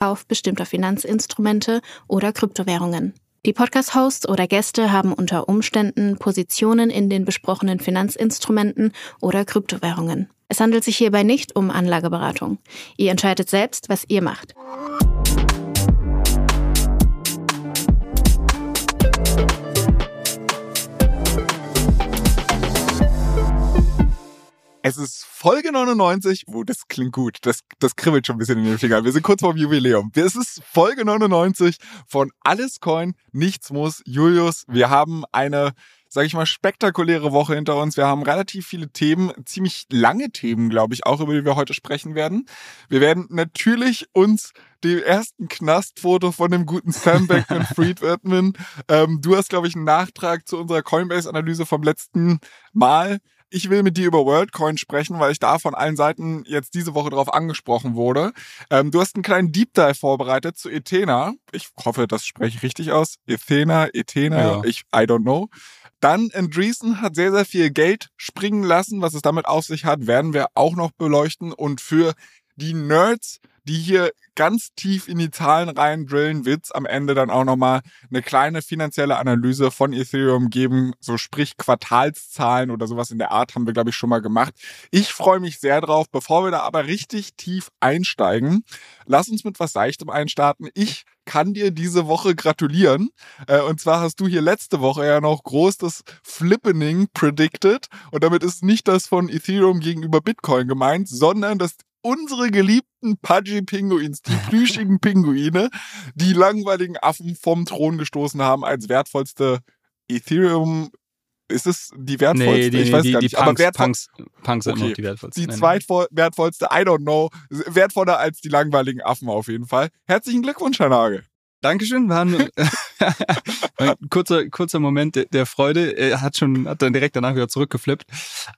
auf bestimmter Finanzinstrumente oder Kryptowährungen. Die Podcast-Hosts oder Gäste haben unter Umständen Positionen in den besprochenen Finanzinstrumenten oder Kryptowährungen. Es handelt sich hierbei nicht um Anlageberatung. Ihr entscheidet selbst, was ihr macht. Es ist Folge 99. Oh, das klingt gut. Das, das kribbelt schon ein bisschen in den Fingern. Wir sind kurz vorm Jubiläum. Es ist Folge 99 von Alles Coin, Nichts muss. Julius, wir haben eine, sag ich mal, spektakuläre Woche hinter uns. Wir haben relativ viele Themen, ziemlich lange Themen, glaube ich, auch über die wir heute sprechen werden. Wir werden natürlich uns dem ersten Knastfoto von dem guten Sam Beckman Fried widmen. Ähm, du hast, glaube ich, einen Nachtrag zu unserer Coinbase-Analyse vom letzten Mal ich will mit dir über WorldCoin sprechen, weil ich da von allen Seiten jetzt diese Woche drauf angesprochen wurde. Ähm, du hast einen kleinen Deep Dive vorbereitet zu Ethena. Ich hoffe, das spreche ich richtig aus. Ethena, Ethena, ja. ich, I don't know. Dann Andreessen hat sehr, sehr viel Geld springen lassen. Was es damit auf sich hat, werden wir auch noch beleuchten. Und für die Nerds, die hier ganz tief in die Zahlen rein drillen, wird's am Ende dann auch nochmal eine kleine finanzielle Analyse von Ethereum geben, so sprich Quartalszahlen oder sowas in der Art haben wir, glaube ich, schon mal gemacht. Ich freue mich sehr drauf. Bevor wir da aber richtig tief einsteigen, lass uns mit was Seichtem einstarten. Ich kann dir diese Woche gratulieren. Äh, und zwar hast du hier letzte Woche ja noch groß das Flippening predicted. Und damit ist nicht das von Ethereum gegenüber Bitcoin gemeint, sondern das unsere geliebten Pudgy-Pinguins, die plüschigen Pinguine, die langweiligen Affen vom Thron gestoßen haben als wertvollste Ethereum ist es die wertvollste? Nee, die, ich weiß die, gar die nicht. Punks, aber wertvoll Punks, Punks sind okay. noch die wertvollste. Die zweitwertvollste, I don't know. Wertvoller als die langweiligen Affen auf jeden Fall. Herzlichen Glückwunsch, Herr Nagel. Dankeschön. War ein, ein kurzer, kurzer Moment der, der Freude. Er hat schon, hat dann direkt danach wieder zurückgeflippt.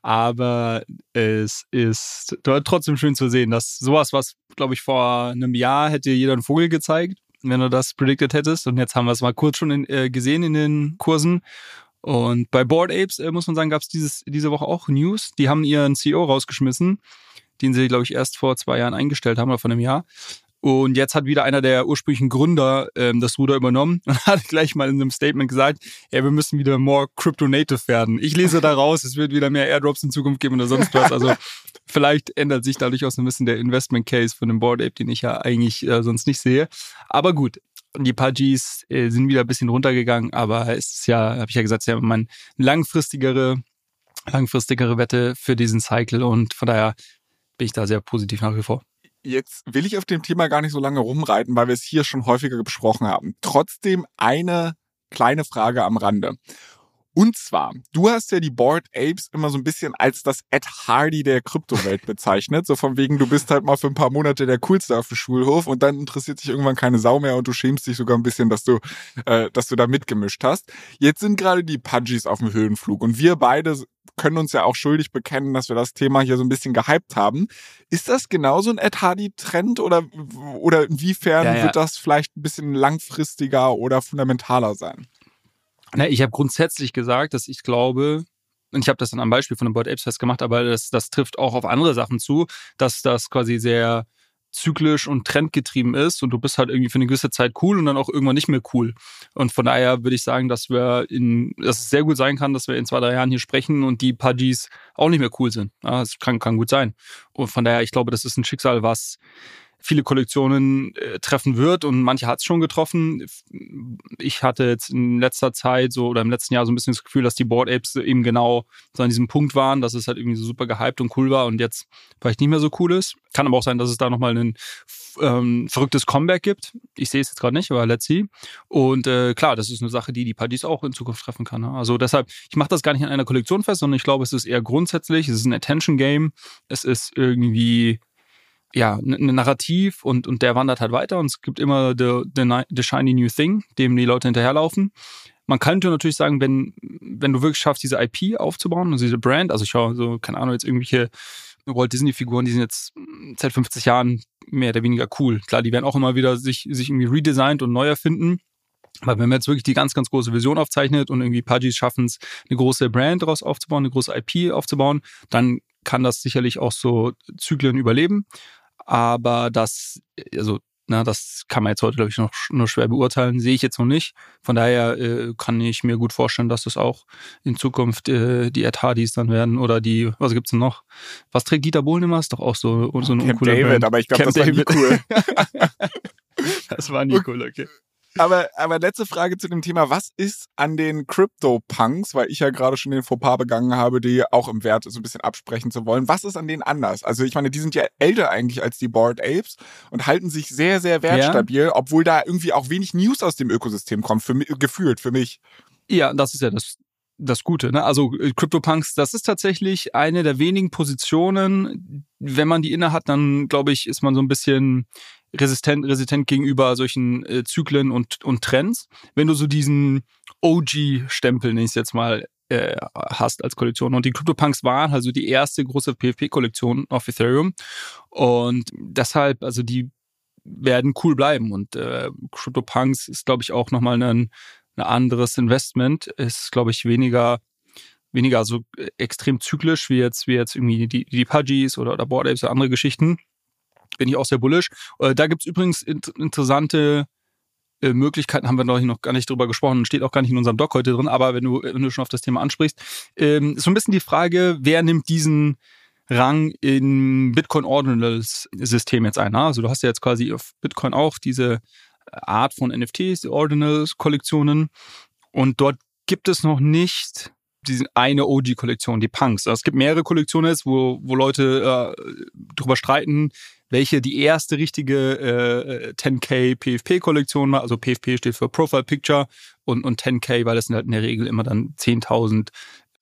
Aber es ist trotzdem schön zu sehen, dass sowas, was, glaube ich, vor einem Jahr hätte jeder einen Vogel gezeigt, wenn du das predicted hättest. Und jetzt haben wir es mal kurz schon in, äh, gesehen in den Kursen. Und bei Board Apes, äh, muss man sagen, gab es diese Woche auch News. Die haben ihren CEO rausgeschmissen, den sie, glaube ich, erst vor zwei Jahren eingestellt haben oder vor einem Jahr. Und jetzt hat wieder einer der ursprünglichen Gründer ähm, das Ruder übernommen und hat gleich mal in einem Statement gesagt, ja, wir müssen wieder more crypto-native werden. Ich lese da raus, es wird wieder mehr Airdrops in Zukunft geben oder sonst was. Also vielleicht ändert sich dadurch auch so ein bisschen der Investment Case von dem Board Ape, den ich ja eigentlich äh, sonst nicht sehe. Aber gut, die Pudgies äh, sind wieder ein bisschen runtergegangen, aber es ist ja, habe ich ja gesagt, es ist ja mein langfristigere, langfristigere Wette für diesen Cycle und von daher bin ich da sehr positiv nach wie vor. Jetzt will ich auf dem Thema gar nicht so lange rumreiten, weil wir es hier schon häufiger besprochen haben. Trotzdem eine kleine Frage am Rande. Und zwar, du hast ja die Board Apes immer so ein bisschen als das Ed Hardy der Kryptowelt bezeichnet. So von wegen, du bist halt mal für ein paar Monate der Coolste auf dem Schulhof und dann interessiert sich irgendwann keine Sau mehr und du schämst dich sogar ein bisschen, dass du, äh, dass du da mitgemischt hast. Jetzt sind gerade die Pudgies auf dem Höhenflug und wir beide können uns ja auch schuldig bekennen, dass wir das Thema hier so ein bisschen gehypt haben. Ist das genauso ein Ed Hardy-Trend oder, oder inwiefern ja, ja. wird das vielleicht ein bisschen langfristiger oder fundamentaler sein? Na, ich habe grundsätzlich gesagt, dass ich glaube, und ich habe das dann am Beispiel von dem Board Apes festgemacht, aber das, das trifft auch auf andere Sachen zu, dass das quasi sehr zyklisch und trendgetrieben ist und du bist halt irgendwie für eine gewisse Zeit cool und dann auch irgendwann nicht mehr cool. Und von daher würde ich sagen, dass wir in, dass es sehr gut sein kann, dass wir in zwei, drei Jahren hier sprechen und die Pudgies auch nicht mehr cool sind. Ja, das kann, kann gut sein. Und von daher, ich glaube, das ist ein Schicksal, was viele Kollektionen äh, treffen wird und manche hat es schon getroffen. Ich hatte jetzt in letzter Zeit so oder im letzten Jahr so ein bisschen das Gefühl, dass die Board Apes eben genau so an diesem Punkt waren, dass es halt irgendwie so super gehypt und cool war und jetzt vielleicht nicht mehr so cool ist. Kann aber auch sein, dass es da nochmal ein ähm, verrücktes Comeback gibt. Ich sehe es jetzt gerade nicht, aber let's see. Und äh, klar, das ist eine Sache, die die Partys auch in Zukunft treffen kann. Ne? Also deshalb, ich mache das gar nicht an einer Kollektion fest, sondern ich glaube, es ist eher grundsätzlich, es ist ein Attention Game, es ist irgendwie ja, ein Narrativ und, und der wandert halt weiter und es gibt immer the, the, the shiny new thing, dem die Leute hinterherlaufen. Man könnte natürlich sagen, wenn, wenn du wirklich schaffst, diese IP aufzubauen, also diese Brand, also ich schaue so, keine Ahnung, jetzt irgendwelche Walt Disney-Figuren, die sind jetzt seit 50 Jahren mehr oder weniger cool. Klar, die werden auch immer wieder sich, sich irgendwie redesigned und neu erfinden. Aber wenn man jetzt wirklich die ganz, ganz große Vision aufzeichnet und irgendwie Pudgies schaffen es, eine große Brand daraus aufzubauen, eine große IP aufzubauen, dann kann das sicherlich auch so Zyklen überleben aber das, also Na, das kann man jetzt heute, glaube ich, noch nur schwer beurteilen. Sehe ich jetzt noch nicht. Von daher äh, kann ich mir gut vorstellen, dass es auch in Zukunft äh, die Ed Hardys dann werden oder die, was gibt's denn noch? Was trägt Dieter Bohlen immer? Ist doch auch so, so eine Camp David, Brand. aber ich glaube, das David. war nie cool. das war nie cool, okay. Aber, aber letzte Frage zu dem Thema. Was ist an den Crypto-Punks, weil ich ja gerade schon den Fauxpas begangen habe, die auch im Wert so ein bisschen absprechen zu wollen. Was ist an denen anders? Also ich meine, die sind ja älter eigentlich als die Bored Apes und halten sich sehr, sehr wertstabil, ja. obwohl da irgendwie auch wenig News aus dem Ökosystem kommt, für, gefühlt, für mich. Ja, das ist ja das, das Gute. Ne? Also äh, CryptoPunks, das ist tatsächlich eine der wenigen Positionen. Wenn man die inne hat, dann glaube ich, ist man so ein bisschen resistent, resistent gegenüber solchen äh, Zyklen und, und Trends. Wenn du so diesen OG-Stempel, nenne ich es jetzt mal, äh, hast als Kollektion. Und die CryptoPunks waren also die erste große PFP-Kollektion auf Ethereum. Und deshalb, also die werden cool bleiben. Und äh, CryptoPunks ist, glaube ich, auch nochmal ein, ein anderes Investment. Ist, glaube ich, weniger weniger so extrem zyklisch wie jetzt wie jetzt irgendwie die die Pudgies oder oder Board Apes oder andere Geschichten bin ich auch sehr bullish. Äh, da gibt's übrigens interessante äh, Möglichkeiten, haben wir noch gar nicht drüber gesprochen, steht auch gar nicht in unserem Doc heute drin, aber wenn du, wenn du schon auf das Thema ansprichst, ähm, ist so ein bisschen die Frage, wer nimmt diesen Rang in Bitcoin Ordinals System jetzt ein? Also du hast ja jetzt quasi auf Bitcoin auch diese Art von NFTs, die Ordinals Kollektionen und dort gibt es noch nicht diese eine OG-Kollektion, die Punks. Also es gibt mehrere Kollektionen, wo, wo Leute äh, drüber streiten, welche die erste richtige äh, 10k PFP-Kollektion war. Also PFP steht für Profile Picture und, und 10k, weil das sind halt in der Regel immer dann 10.000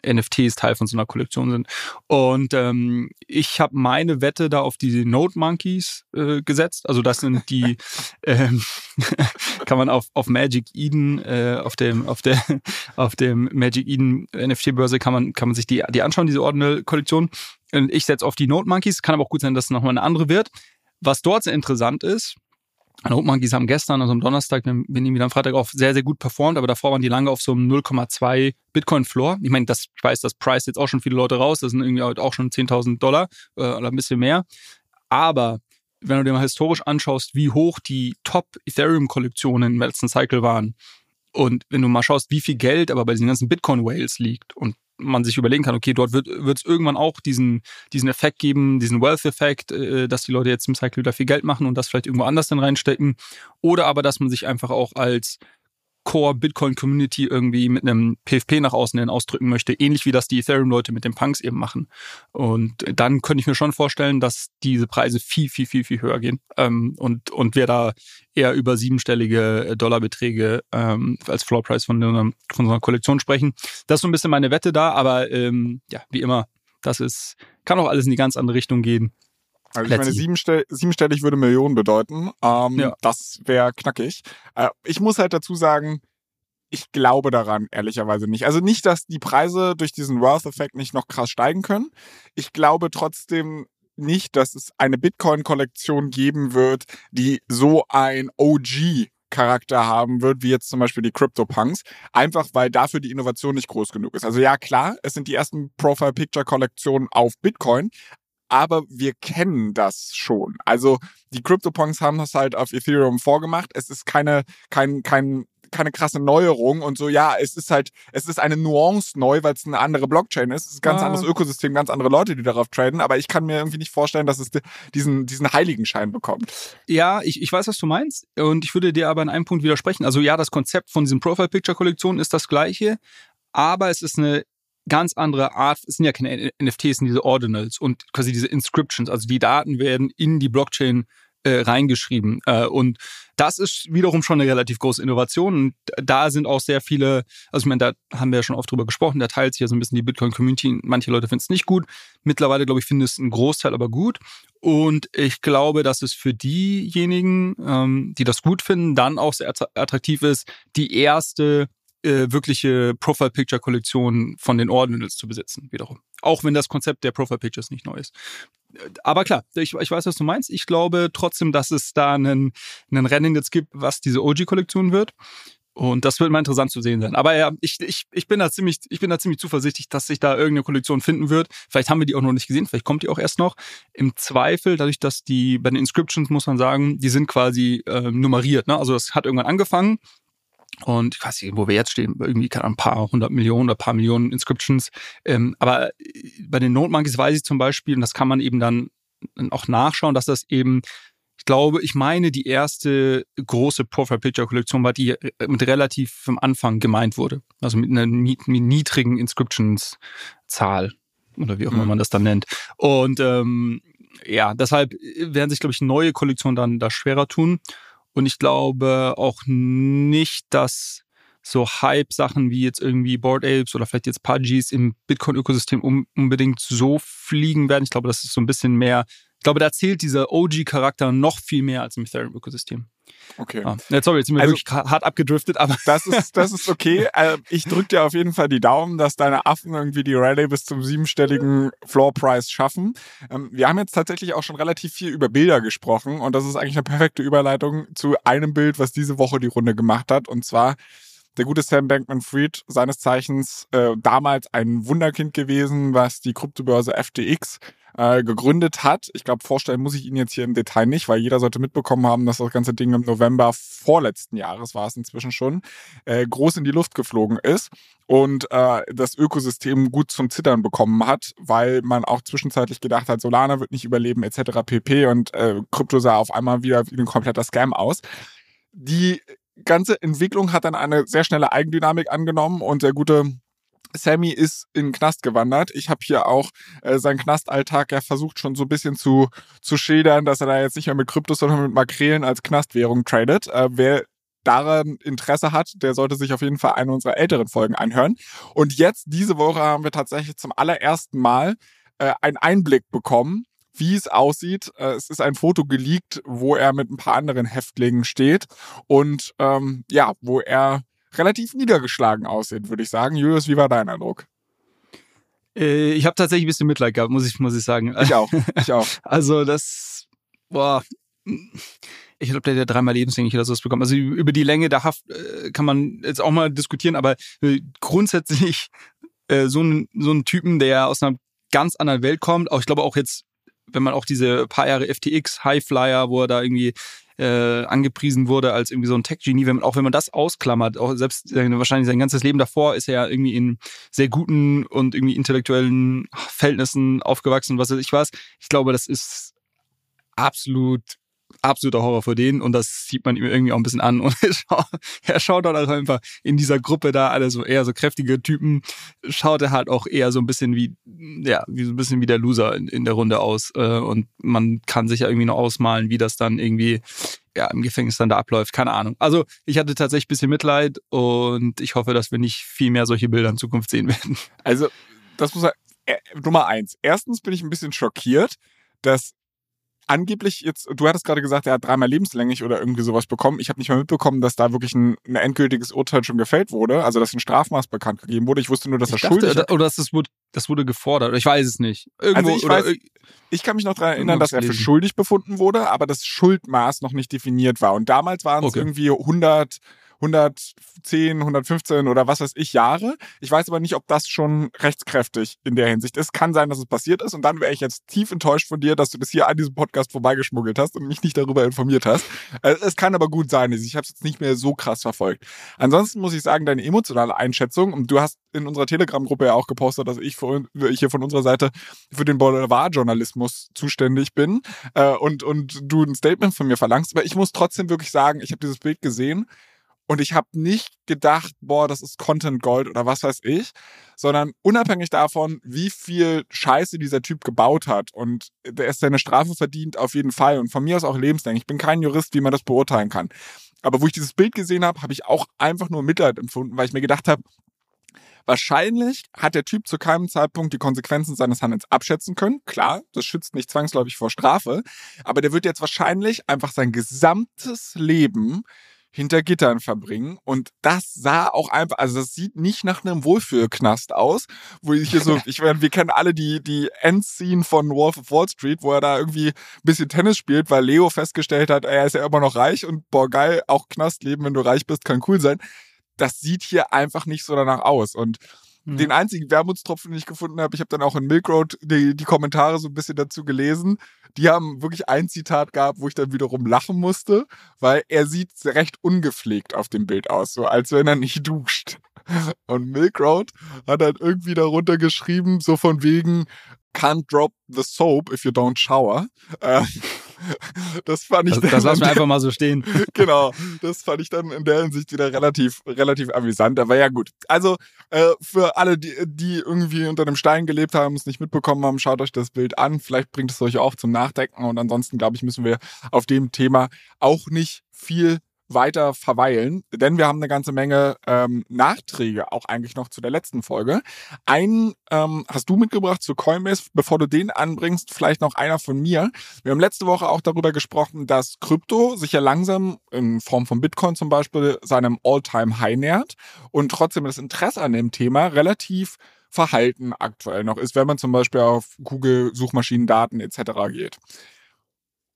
NFTs Teil von so einer Kollektion sind. Und ähm, ich habe meine Wette da auf die Node Monkeys äh, gesetzt. Also das sind die, ähm, kann man auf, auf Magic Eden, äh, auf dem, auf der, auf dem Magic Eden NFT-Börse kann man, kann man sich die, die anschauen, diese Ordinal-Kollektion. Und ich setze auf die Node Monkeys. Kann aber auch gut sein, dass es nochmal eine andere wird. Was dort sehr interessant ist, Hope Monkeys haben gestern, also am Donnerstag, wir bin wieder am Freitag auch sehr, sehr gut performt, aber davor waren die lange auf so einem 0,2 Bitcoin-Floor. Ich meine, das, ich weiß, das Price jetzt auch schon viele Leute raus, das sind irgendwie auch schon 10.000 Dollar äh, oder ein bisschen mehr. Aber wenn du dir mal historisch anschaust, wie hoch die Top-Ethereum-Kollektionen im letzten Cycle waren und wenn du mal schaust, wie viel Geld aber bei diesen ganzen Bitcoin-Whales liegt und man sich überlegen kann, okay, dort wird es irgendwann auch diesen, diesen Effekt geben, diesen Wealth-Effekt, äh, dass die Leute jetzt im Cycle wieder viel Geld machen und das vielleicht irgendwo anders dann reinstecken. Oder aber, dass man sich einfach auch als Core Bitcoin Community irgendwie mit einem PFP nach außen hin ausdrücken möchte, ähnlich wie das die Ethereum Leute mit den Punks eben machen. Und dann könnte ich mir schon vorstellen, dass diese Preise viel, viel, viel, viel höher gehen ähm, und und wir da eher über siebenstellige Dollarbeträge ähm, als Floor Price von, einer, von so einer Kollektion sprechen. Das ist so ein bisschen meine Wette da, aber ähm, ja, wie immer, das ist kann auch alles in die ganz andere Richtung gehen. Also ich meine, siebenstell siebenstellig würde Millionen bedeuten. Ähm, ja. Das wäre knackig. Äh, ich muss halt dazu sagen, ich glaube daran ehrlicherweise nicht. Also nicht, dass die Preise durch diesen Wealth-Effekt nicht noch krass steigen können. Ich glaube trotzdem nicht, dass es eine Bitcoin-Kollektion geben wird, die so ein OG Charakter haben wird, wie jetzt zum Beispiel die CryptoPunks, einfach weil dafür die Innovation nicht groß genug ist. Also ja, klar, es sind die ersten Profile-Picture-Kollektionen auf Bitcoin, aber wir kennen das schon. Also die CryptoPunks haben das halt auf Ethereum vorgemacht. Es ist keine, kein, kein, keine krasse Neuerung und so, ja, es ist halt, es ist eine Nuance neu, weil es eine andere Blockchain ist. Es ist ein ganz ah. anderes Ökosystem, ganz andere Leute, die darauf traden, aber ich kann mir irgendwie nicht vorstellen, dass es diesen, diesen Heiligenschein bekommt. Ja, ich, ich weiß, was du meinst und ich würde dir aber in einem Punkt widersprechen. Also ja, das Konzept von diesen Profile-Picture-Kollektionen ist das gleiche, aber es ist eine ganz andere Art, es sind ja keine NFTs, es sind diese Ordinals und quasi diese Inscriptions, also die Daten werden in die Blockchain äh, reingeschrieben. Äh, und das ist wiederum schon eine relativ große Innovation. Und da sind auch sehr viele, also ich meine, da haben wir ja schon oft drüber gesprochen, da teilt sich ja so ein bisschen die Bitcoin-Community. Manche Leute finden es nicht gut. Mittlerweile, glaube ich, finden es ein Großteil aber gut. Und ich glaube, dass es für diejenigen, ähm, die das gut finden, dann auch sehr attraktiv ist, die erste äh, wirkliche Profile-Picture-Kollektion von den Ordinals zu besitzen, wiederum. Auch wenn das Konzept der Profile-Pictures nicht neu ist. Aber klar, ich, ich weiß, was du meinst. Ich glaube trotzdem, dass es da einen, einen Rennen jetzt gibt, was diese OG-Kollektion wird. Und das wird mal interessant zu sehen sein. Aber ja, ich, ich, ich bin da ziemlich, ich bin da ziemlich zuversichtlich, dass sich da irgendeine Kollektion finden wird. Vielleicht haben wir die auch noch nicht gesehen, vielleicht kommt die auch erst noch. Im Zweifel, dadurch, dass die bei den Inscriptions muss man sagen, die sind quasi äh, nummeriert. Ne? Also das hat irgendwann angefangen. Und ich weiß nicht, wo wir jetzt stehen, irgendwie kann ein paar hundert Millionen oder ein paar Millionen Inscriptions. Ähm, aber bei den Note Monkeys weiß ich zum Beispiel, und das kann man eben dann auch nachschauen, dass das eben ich glaube, ich meine, die erste große Profile Picture Kollektion war, die äh, mit relativ am Anfang gemeint wurde. Also mit einer niedrigen Inscriptions-Zahl oder wie auch immer mhm. man das dann nennt. Und ähm, ja, deshalb werden sich, glaube ich, neue Kollektionen dann da schwerer tun. Und ich glaube auch nicht, dass so Hype-Sachen wie jetzt irgendwie Board Apes oder vielleicht jetzt Pudgies im Bitcoin-Ökosystem unbedingt so fliegen werden. Ich glaube, das ist so ein bisschen mehr ich glaube, da zählt dieser OG-Charakter noch viel mehr als im Ethereum-Ökosystem. Okay. Ah, sorry, jetzt sind wir also, wirklich hart abgedriftet, aber. Das ist, das ist okay. Äh, ich drücke dir auf jeden Fall die Daumen, dass deine Affen irgendwie die Rallye bis zum siebenstelligen Floor Price schaffen. Ähm, wir haben jetzt tatsächlich auch schon relativ viel über Bilder gesprochen und das ist eigentlich eine perfekte Überleitung zu einem Bild, was diese Woche die Runde gemacht hat und zwar der gute Sam Bankman-Fried, seines Zeichens äh, damals ein Wunderkind gewesen, was die Kryptobörse FTX äh, gegründet hat. Ich glaube, vorstellen muss ich Ihnen jetzt hier im Detail nicht, weil jeder sollte mitbekommen haben, dass das ganze Ding im November vorletzten Jahres war es inzwischen schon, äh, groß in die Luft geflogen ist und äh, das Ökosystem gut zum Zittern bekommen hat, weil man auch zwischenzeitlich gedacht hat, Solana wird nicht überleben etc. pp. Und äh, Krypto sah auf einmal wieder wie ein kompletter Scam aus. Die ganze Entwicklung hat dann eine sehr schnelle Eigendynamik angenommen und der gute Sammy ist in den Knast gewandert. Ich habe hier auch äh, seinen Knastalltag ja versucht schon so ein bisschen zu, zu schildern, dass er da jetzt nicht mehr mit Kryptos, sondern mit Makrelen als Knastwährung tradet. Äh, wer daran Interesse hat, der sollte sich auf jeden Fall eine unserer älteren Folgen anhören. Und jetzt, diese Woche, haben wir tatsächlich zum allerersten Mal äh, einen Einblick bekommen, wie es aussieht. Äh, es ist ein Foto geleakt, wo er mit ein paar anderen Häftlingen steht und ähm, ja, wo er relativ niedergeschlagen aussieht, würde ich sagen. Julius, wie war dein Eindruck? Äh, ich habe tatsächlich ein bisschen Mitleid gehabt, muss ich, muss ich sagen. Ich auch, ich auch. Also das, boah, ich glaube, der hat dreimal lebenslänglich oder sowas bekommen. Also über die Länge der Haft äh, kann man jetzt auch mal diskutieren, aber äh, grundsätzlich äh, so ein so ein Typen, der aus einer ganz anderen Welt kommt, auch ich glaube auch jetzt, wenn man auch diese paar Jahre FTX Highflyer, wo er da irgendwie äh, angepriesen wurde als irgendwie so ein Tech-Genie, wenn man, auch wenn man das ausklammert, auch selbst äh, wahrscheinlich sein ganzes Leben davor ist er ja irgendwie in sehr guten und irgendwie intellektuellen Verhältnissen aufgewachsen, was weiß ich was. Ich glaube, das ist absolut absoluter Horror für den und das sieht man ihm irgendwie auch ein bisschen an und er schaut dann auch einfach in dieser Gruppe da alle so eher so kräftige Typen, schaut er halt auch eher so ein bisschen wie, ja, wie so ein bisschen wie der Loser in, in der Runde aus äh, und man kann sich ja irgendwie noch ausmalen, wie das dann irgendwie ja, im Gefängnis dann da abläuft. Keine Ahnung. Also ich hatte tatsächlich ein bisschen Mitleid und ich hoffe, dass wir nicht viel mehr solche Bilder in Zukunft sehen werden. Also das muss äh, Nummer eins. Erstens bin ich ein bisschen schockiert, dass angeblich jetzt, du hattest gerade gesagt, er hat dreimal lebenslänglich oder irgendwie sowas bekommen. Ich habe nicht mal mitbekommen, dass da wirklich ein, ein, endgültiges Urteil schon gefällt wurde, also dass ein Strafmaß bekannt gegeben wurde. Ich wusste nur, dass ich er dachte, schuldig ist. Oder dass das wurde, das wurde gefordert. Ich weiß es nicht. Irgendwo, also ich, weiß, ich kann mich noch daran erinnern, dass er für schuldig befunden wurde, aber das Schuldmaß noch nicht definiert war. Und damals waren es okay. irgendwie 100 110, 115 oder was weiß ich Jahre. Ich weiß aber nicht, ob das schon rechtskräftig in der Hinsicht ist. Kann sein, dass es passiert ist und dann wäre ich jetzt tief enttäuscht von dir, dass du das hier an diesem Podcast vorbeigeschmuggelt hast und mich nicht darüber informiert hast. Äh, es kann aber gut sein, ich habe es jetzt nicht mehr so krass verfolgt. Ansonsten muss ich sagen, deine emotionale Einschätzung, und du hast in unserer Telegram-Gruppe ja auch gepostet, dass ich, für, hier von unserer Seite für den Boulevard-Journalismus zuständig bin äh, und, und du ein Statement von mir verlangst. Aber ich muss trotzdem wirklich sagen, ich habe dieses Bild gesehen und ich habe nicht gedacht, boah, das ist Content Gold oder was weiß ich, sondern unabhängig davon, wie viel Scheiße dieser Typ gebaut hat und der ist seine Strafe verdient auf jeden Fall und von mir aus auch lebenslänglich. Ich bin kein Jurist, wie man das beurteilen kann. Aber wo ich dieses Bild gesehen habe, habe ich auch einfach nur Mitleid empfunden, weil ich mir gedacht habe, Wahrscheinlich hat der Typ zu keinem Zeitpunkt die Konsequenzen seines Handelns abschätzen können. Klar, das schützt nicht zwangsläufig vor Strafe, aber der wird jetzt wahrscheinlich einfach sein gesamtes Leben hinter Gittern verbringen. Und das sah auch einfach, also das sieht nicht nach einem Wohlfühlknast aus, wo ich hier so, ich meine, wir kennen alle die, die Endscene von Wolf of Wall Street, wo er da irgendwie ein bisschen Tennis spielt, weil Leo festgestellt hat, er ist ja immer noch reich und boah, geil, auch Knastleben, wenn du reich bist, kann cool sein. das sieht hier einfach nicht so danach aus. Und ja. den einzigen Wermutstropfen, den ich gefunden habe, ich habe dann auch in Milk Road die, die Kommentare so ein bisschen dazu gelesen. Die haben wirklich ein Zitat gehabt, wo ich dann wiederum lachen musste, weil er sieht recht ungepflegt auf dem Bild aus, so als wenn er nicht duscht. Und Milk Road hat halt irgendwie darunter geschrieben, so von wegen, can't drop the soap if you don't shower. Äh, das fand ich. Das, das lassen wir einfach mal so stehen. genau, das fand ich dann in der Hinsicht wieder relativ, relativ amüsant. Aber ja gut. Also äh, für alle, die, die irgendwie unter einem Stein gelebt haben, es nicht mitbekommen haben, schaut euch das Bild an. Vielleicht bringt es euch auch zum Nachdenken. Und ansonsten glaube ich, müssen wir auf dem Thema auch nicht viel weiter verweilen, denn wir haben eine ganze Menge ähm, Nachträge auch eigentlich noch zu der letzten Folge. Einen ähm, hast du mitgebracht zu Coinbase. Bevor du den anbringst, vielleicht noch einer von mir. Wir haben letzte Woche auch darüber gesprochen, dass Krypto sich ja langsam in Form von Bitcoin zum Beispiel seinem All-Time-High nähert und trotzdem das Interesse an dem Thema relativ verhalten aktuell noch ist, wenn man zum Beispiel auf Google Suchmaschinendaten etc. geht.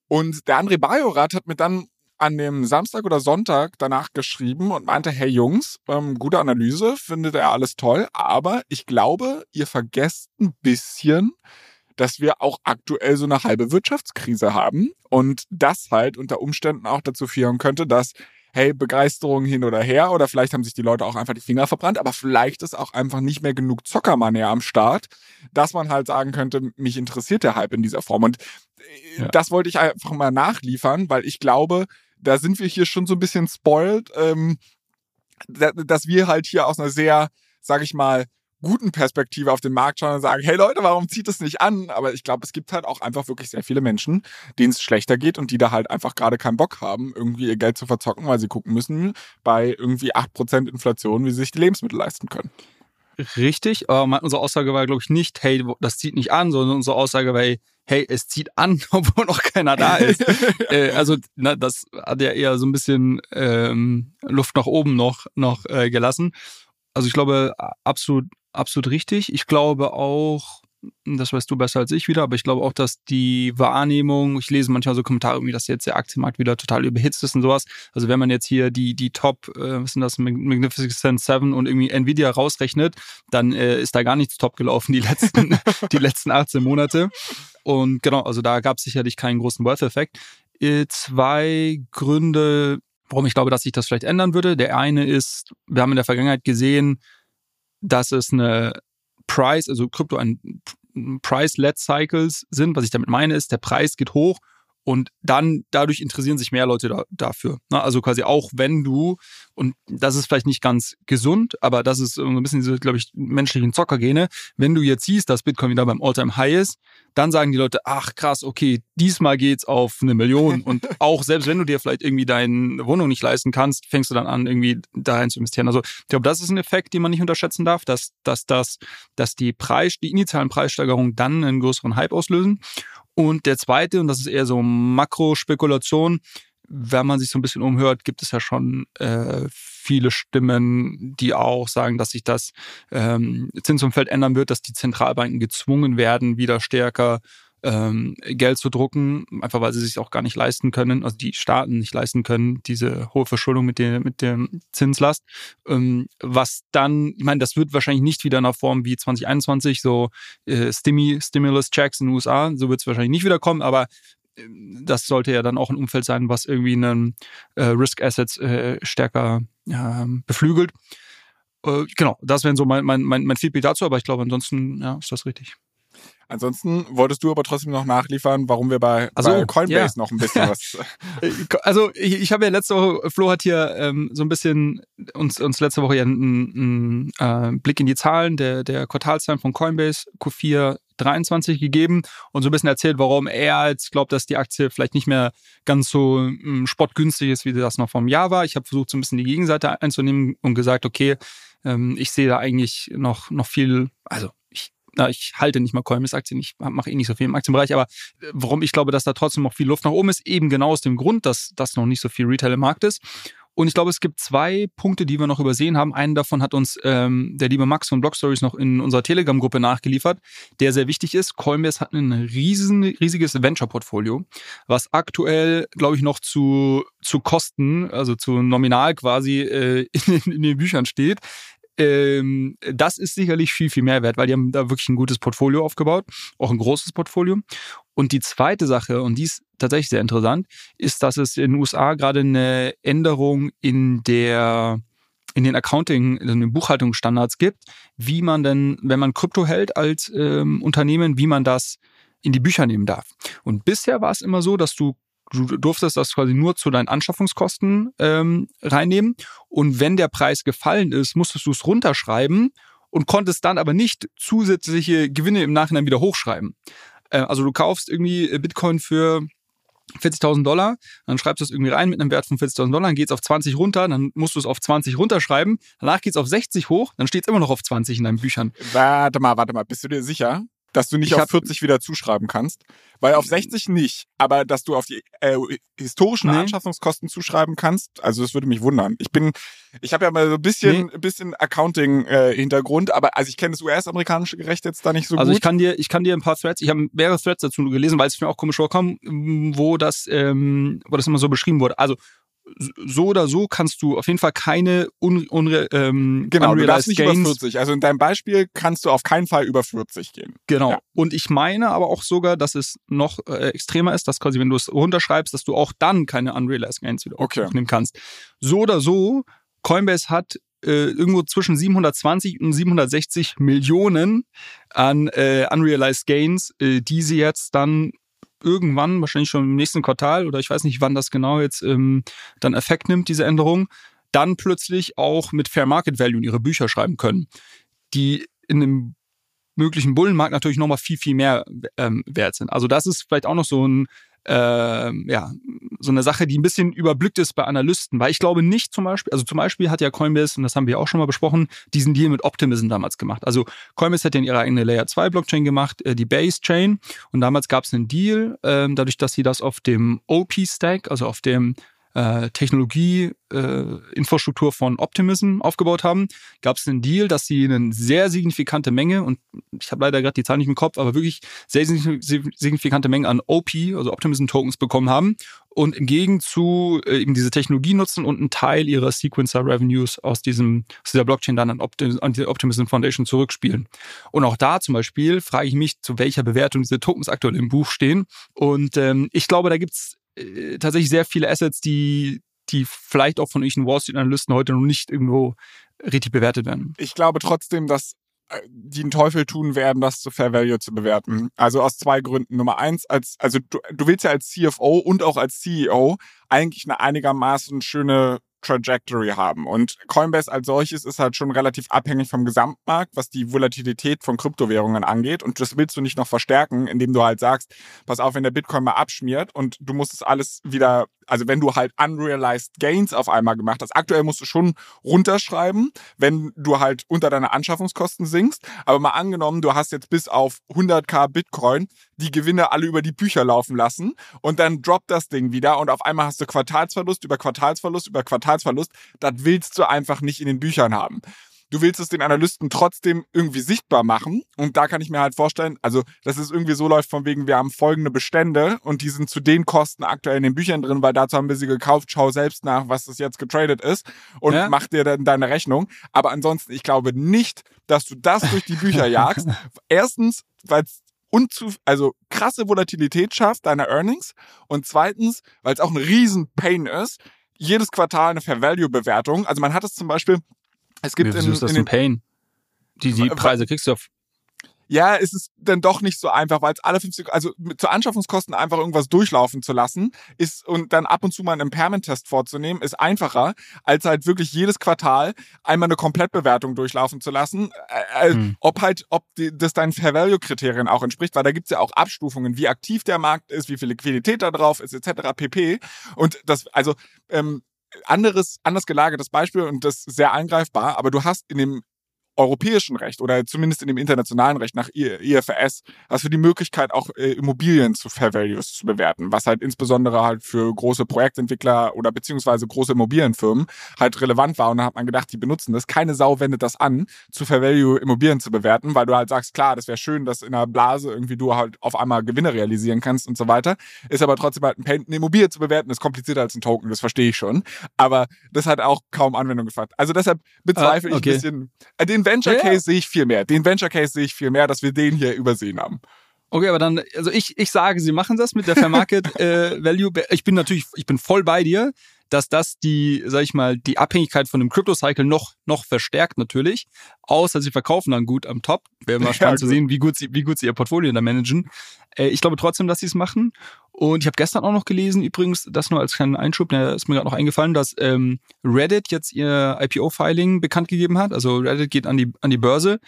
Und der André Bajorat hat mir dann an dem Samstag oder Sonntag danach geschrieben und meinte, hey Jungs, ähm, gute Analyse, findet er alles toll, aber ich glaube, ihr vergesst ein bisschen, dass wir auch aktuell so eine halbe Wirtschaftskrise haben und das halt unter Umständen auch dazu führen könnte, dass hey, Begeisterung hin oder her oder vielleicht haben sich die Leute auch einfach die Finger verbrannt, aber vielleicht ist auch einfach nicht mehr genug Zockermoney am Start, dass man halt sagen könnte, mich interessiert der Hype in dieser Form und äh, ja. das wollte ich einfach mal nachliefern, weil ich glaube, da sind wir hier schon so ein bisschen spoiled, ähm, dass wir halt hier aus einer sehr, sag ich mal, guten Perspektive auf den Markt schauen und sagen, hey Leute, warum zieht es nicht an? Aber ich glaube, es gibt halt auch einfach wirklich sehr viele Menschen, denen es schlechter geht und die da halt einfach gerade keinen Bock haben, irgendwie ihr Geld zu verzocken, weil sie gucken müssen bei irgendwie 8% Inflation, wie sie sich die Lebensmittel leisten können. Richtig, aber unsere Aussage war, glaube ich, nicht, hey, das zieht nicht an, sondern unsere Aussage war, hey, es zieht an, obwohl noch keiner da ist. äh, also na, das hat ja eher so ein bisschen ähm, Luft nach oben noch, noch äh, gelassen. Also ich glaube, absolut, absolut richtig. Ich glaube auch, das weißt du besser als ich wieder, aber ich glaube auch, dass die Wahrnehmung, ich lese manchmal so Kommentare irgendwie, dass jetzt der Aktienmarkt wieder total überhitzt ist und sowas. Also wenn man jetzt hier die, die Top, äh, was sind das, Magnificent Seven und irgendwie Nvidia rausrechnet, dann äh, ist da gar nichts top gelaufen die letzten, die letzten 18 Monate. Und genau, also da gab es sicherlich keinen großen Worth-Effekt. Äh, zwei Gründe, warum ich glaube, dass sich das vielleicht ändern würde. Der eine ist, wir haben in der Vergangenheit gesehen, dass es eine Price, also Krypto ein Price-led Cycles sind. Was ich damit meine ist, der Preis geht hoch und dann dadurch interessieren sich mehr Leute da, dafür. Ne? Also quasi auch wenn du, und das ist vielleicht nicht ganz gesund, aber das ist so ein bisschen diese, glaube ich, menschlichen Zockergene, wenn du jetzt siehst, dass Bitcoin wieder beim Alltime high ist, dann sagen die Leute, ach krass, okay, diesmal geht's auf eine Million. Und auch selbst wenn du dir vielleicht irgendwie deine Wohnung nicht leisten kannst, fängst du dann an, irgendwie da rein zu investieren. Also ich glaube, das ist ein Effekt, den man nicht unterschätzen darf, dass, dass, dass, dass die Preis, die initialen Preissteigerungen dann einen größeren Hype auslösen. Und der zweite, und das ist eher so Makrospekulation, wenn man sich so ein bisschen umhört, gibt es ja schon äh, viele Stimmen, die auch sagen, dass sich das ähm, Zinsumfeld ändern wird, dass die Zentralbanken gezwungen werden, wieder stärker ähm, Geld zu drucken, einfach weil sie sich auch gar nicht leisten können, also die Staaten nicht leisten können, diese hohe Verschuldung mit der, mit der Zinslast. Ähm, was dann, ich meine, das wird wahrscheinlich nicht wieder in einer Form wie 2021, so äh, Stimmy, Stimulus-Checks in den USA, so wird es wahrscheinlich nicht wieder kommen, aber ähm, das sollte ja dann auch ein Umfeld sein, was irgendwie einen äh, Risk Assets äh, stärker äh, beflügelt. Äh, genau, das wäre so mein, mein, mein, mein Feedback dazu, aber ich glaube, ansonsten ja, ist das richtig. Ansonsten wolltest du aber trotzdem noch nachliefern, warum wir bei, also, bei Coinbase ja. noch ein bisschen was. Also ich, ich habe ja letzte Woche, Flo hat hier ähm, so ein bisschen uns, uns letzte Woche ja einen, einen äh, Blick in die Zahlen der, der Quartalzahlen von Coinbase Q4 23 gegeben und so ein bisschen erzählt, warum er jetzt glaubt, dass die Aktie vielleicht nicht mehr ganz so ähm, spottgünstig ist, wie das noch vom Jahr war. Ich habe versucht, so ein bisschen die Gegenseite einzunehmen und gesagt, okay, ähm, ich sehe da eigentlich noch, noch viel, also na, ich halte nicht mal Coinbase-Aktien, ich mache eh nicht so viel im Aktienbereich, aber äh, warum ich glaube, dass da trotzdem noch viel Luft nach oben ist, eben genau aus dem Grund, dass das noch nicht so viel Retail im Markt ist. Und ich glaube, es gibt zwei Punkte, die wir noch übersehen haben. Einen davon hat uns ähm, der liebe Max von Blog Stories noch in unserer Telegram-Gruppe nachgeliefert, der sehr wichtig ist. Coinbase hat ein riesen, riesiges Venture-Portfolio, was aktuell, glaube ich, noch zu, zu Kosten, also zu nominal quasi äh, in, in den Büchern steht. Ähm, das ist sicherlich viel, viel mehr wert, weil die haben da wirklich ein gutes Portfolio aufgebaut, auch ein großes Portfolio. Und die zweite Sache, und die ist tatsächlich sehr interessant, ist, dass es in den USA gerade eine Änderung in der in den Accounting, in den Buchhaltungsstandards gibt, wie man denn, wenn man Krypto hält als ähm, Unternehmen, wie man das in die Bücher nehmen darf. Und bisher war es immer so, dass du du durftest das quasi nur zu deinen Anschaffungskosten ähm, reinnehmen. Und wenn der Preis gefallen ist, musstest du es runterschreiben und konntest dann aber nicht zusätzliche Gewinne im Nachhinein wieder hochschreiben. Äh, also du kaufst irgendwie Bitcoin für 40.000 Dollar, dann schreibst du es irgendwie rein mit einem Wert von 40.000 Dollar, dann geht es auf 20 runter, dann musst du es auf 20 runterschreiben, danach geht es auf 60 hoch, dann steht es immer noch auf 20 in deinen Büchern. Warte mal, warte mal, bist du dir sicher? Dass du nicht ich auf 40 wieder zuschreiben kannst. Weil auf 60 nicht, aber dass du auf die äh, historischen nee. Anschaffungskosten zuschreiben kannst, also das würde mich wundern. Ich bin, ich habe ja mal so ein bisschen, nee. bisschen Accounting-Hintergrund, äh, aber also ich kenne das US-amerikanische Gerecht jetzt da nicht so also gut. Also ich kann dir, ich kann dir ein paar Threads, ich habe mehrere Threads dazu gelesen, weil es mir auch komisch vorkam, wo das, ähm, wo das immer so beschrieben wurde. Also so oder so kannst du auf jeden Fall keine un, un, ähm, genau, du darfst nicht Gains. über 40. Also in deinem Beispiel kannst du auf keinen Fall über 40 gehen. Genau. Ja. Und ich meine aber auch sogar, dass es noch äh, extremer ist, dass quasi, wenn du es runterschreibst, dass du auch dann keine Unrealized Gains wieder okay. aufnehmen kannst. So oder so, Coinbase hat äh, irgendwo zwischen 720 und 760 Millionen an äh, Unrealized Gains, äh, die sie jetzt dann irgendwann, wahrscheinlich schon im nächsten Quartal oder ich weiß nicht, wann das genau jetzt ähm, dann Effekt nimmt, diese Änderung, dann plötzlich auch mit Fair Market Value in ihre Bücher schreiben können, die in einem möglichen Bullenmarkt natürlich nochmal viel, viel mehr ähm, wert sind. Also das ist vielleicht auch noch so ein äh, ja, so eine Sache, die ein bisschen überblickt ist bei Analysten, weil ich glaube nicht zum Beispiel, also zum Beispiel hat ja Coinbase, und das haben wir auch schon mal besprochen, diesen Deal mit Optimism damals gemacht. Also Coinbase hat ja in ihrer eigenen Layer 2 Blockchain gemacht, äh, die Base Chain, und damals gab es einen Deal, äh, dadurch, dass sie das auf dem OP-Stack, also auf dem äh, Technologie, äh, von Optimism aufgebaut haben, gab es einen Deal, dass sie eine sehr signifikante Menge, und ich habe leider gerade die Zahl nicht im Kopf, aber wirklich sehr signifikante Menge an OP, also Optimism Tokens bekommen haben und im Gegenzug äh, eben diese Technologie nutzen und einen Teil ihrer Sequencer Revenues aus diesem aus dieser Blockchain dann an, Optim an die Optimism Foundation zurückspielen. Und auch da zum Beispiel frage ich mich, zu welcher Bewertung diese Tokens aktuell im Buch stehen. Und ähm, ich glaube, da gibt's äh, tatsächlich sehr viele Assets, die, die vielleicht auch von irgendwelchen Wall Street Analysten heute noch nicht irgendwo richtig bewertet werden. Ich glaube trotzdem, dass äh, die einen Teufel tun werden, das zu Fair Value zu bewerten. Also aus zwei Gründen. Nummer eins, als, also du, du willst ja als CFO und auch als CEO eigentlich eine einigermaßen schöne Trajectory haben. Und Coinbase als solches ist halt schon relativ abhängig vom Gesamtmarkt, was die Volatilität von Kryptowährungen angeht. Und das willst du nicht noch verstärken, indem du halt sagst, pass auf, wenn der Bitcoin mal abschmiert und du musst es alles wieder also wenn du halt unrealized gains auf einmal gemacht hast, aktuell musst du schon runterschreiben, wenn du halt unter deine Anschaffungskosten sinkst. Aber mal angenommen, du hast jetzt bis auf 100k Bitcoin die Gewinne alle über die Bücher laufen lassen und dann droppt das Ding wieder und auf einmal hast du Quartalsverlust über Quartalsverlust über Quartalsverlust. Das willst du einfach nicht in den Büchern haben du willst es den Analysten trotzdem irgendwie sichtbar machen. Und da kann ich mir halt vorstellen, also, dass es irgendwie so läuft von wegen, wir haben folgende Bestände und die sind zu den Kosten aktuell in den Büchern drin, weil dazu haben wir sie gekauft. Schau selbst nach, was das jetzt getradet ist und ja. mach dir dann deine Rechnung. Aber ansonsten, ich glaube nicht, dass du das durch die Bücher jagst. Erstens, weil es unzu also krasse Volatilität schafft deiner Earnings und zweitens, weil es auch ein riesen Pain ist, jedes Quartal eine Fair Value Bewertung. Also man hat es zum Beispiel es gibt in, ist das in ein Pain? Die, die Preise kriegst du auf ja, es ist dann doch nicht so einfach, weil es alle 50, also zu Anschaffungskosten einfach irgendwas durchlaufen zu lassen, ist und dann ab und zu mal einen Impairment-Test vorzunehmen, ist einfacher, als halt wirklich jedes Quartal einmal eine Komplettbewertung durchlaufen zu lassen, äh, hm. ob halt, ob die, das deinen Fair-Value-Kriterien auch entspricht, weil da gibt's ja auch Abstufungen, wie aktiv der Markt ist, wie viel Liquidität da drauf ist, etc. pp. Und das, also ähm, anderes, anders gelagertes Beispiel und das sehr eingreifbar, aber du hast in dem europäischen Recht oder zumindest in dem internationalen Recht nach IFRS hast du die Möglichkeit auch äh, Immobilien zu Fair Values zu bewerten, was halt insbesondere halt für große Projektentwickler oder beziehungsweise große Immobilienfirmen halt relevant war und dann hat man gedacht, die benutzen das. Keine Sau wendet das an, zu Fair Value Immobilien zu bewerten, weil du halt sagst, klar, das wäre schön, dass in einer Blase irgendwie du halt auf einmal Gewinne realisieren kannst und so weiter. Ist aber trotzdem halt ein Paint, eine Immobilie zu bewerten, ist komplizierter als ein Token, das verstehe ich schon. Aber das hat auch kaum Anwendung gefasst. Also deshalb bezweifle ah, okay. ich ein bisschen. Äh, den Venture Case ja, sehe ich viel mehr. Den Venture Case sehe ich viel mehr, dass wir den hier übersehen haben. Okay, aber dann, also ich, ich sage, sie machen das mit der Fair Market äh, Value. Ich bin natürlich, ich bin voll bei dir, dass das die, sag ich mal, die Abhängigkeit von dem Crypto-Cycle noch, noch verstärkt natürlich. Außer sie verkaufen dann gut am Top. Wäre mal spannend ja, zu sehen, wie gut sie, wie gut sie ihr Portfolio da managen. Äh, ich glaube trotzdem, dass sie es machen. Und ich habe gestern auch noch gelesen, übrigens, das nur als kleinen Einschub, der ist mir gerade noch eingefallen, dass ähm, Reddit jetzt ihr IPO-Filing bekannt gegeben hat. Also Reddit geht an die, an die Börse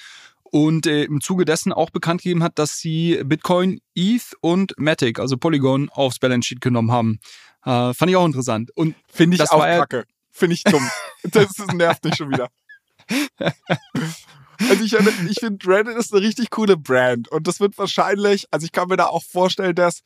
und äh, im Zuge dessen auch bekannt gegeben hat, dass sie Bitcoin, ETH und Matic, also Polygon, aufs Balance Sheet genommen haben. Äh, fand ich auch interessant. Und finde ich auch kacke. Finde ich dumm. das, das nervt mich schon wieder. Also ich, ich finde, Reddit ist eine richtig coole Brand. Und das wird wahrscheinlich, also ich kann mir da auch vorstellen, dass,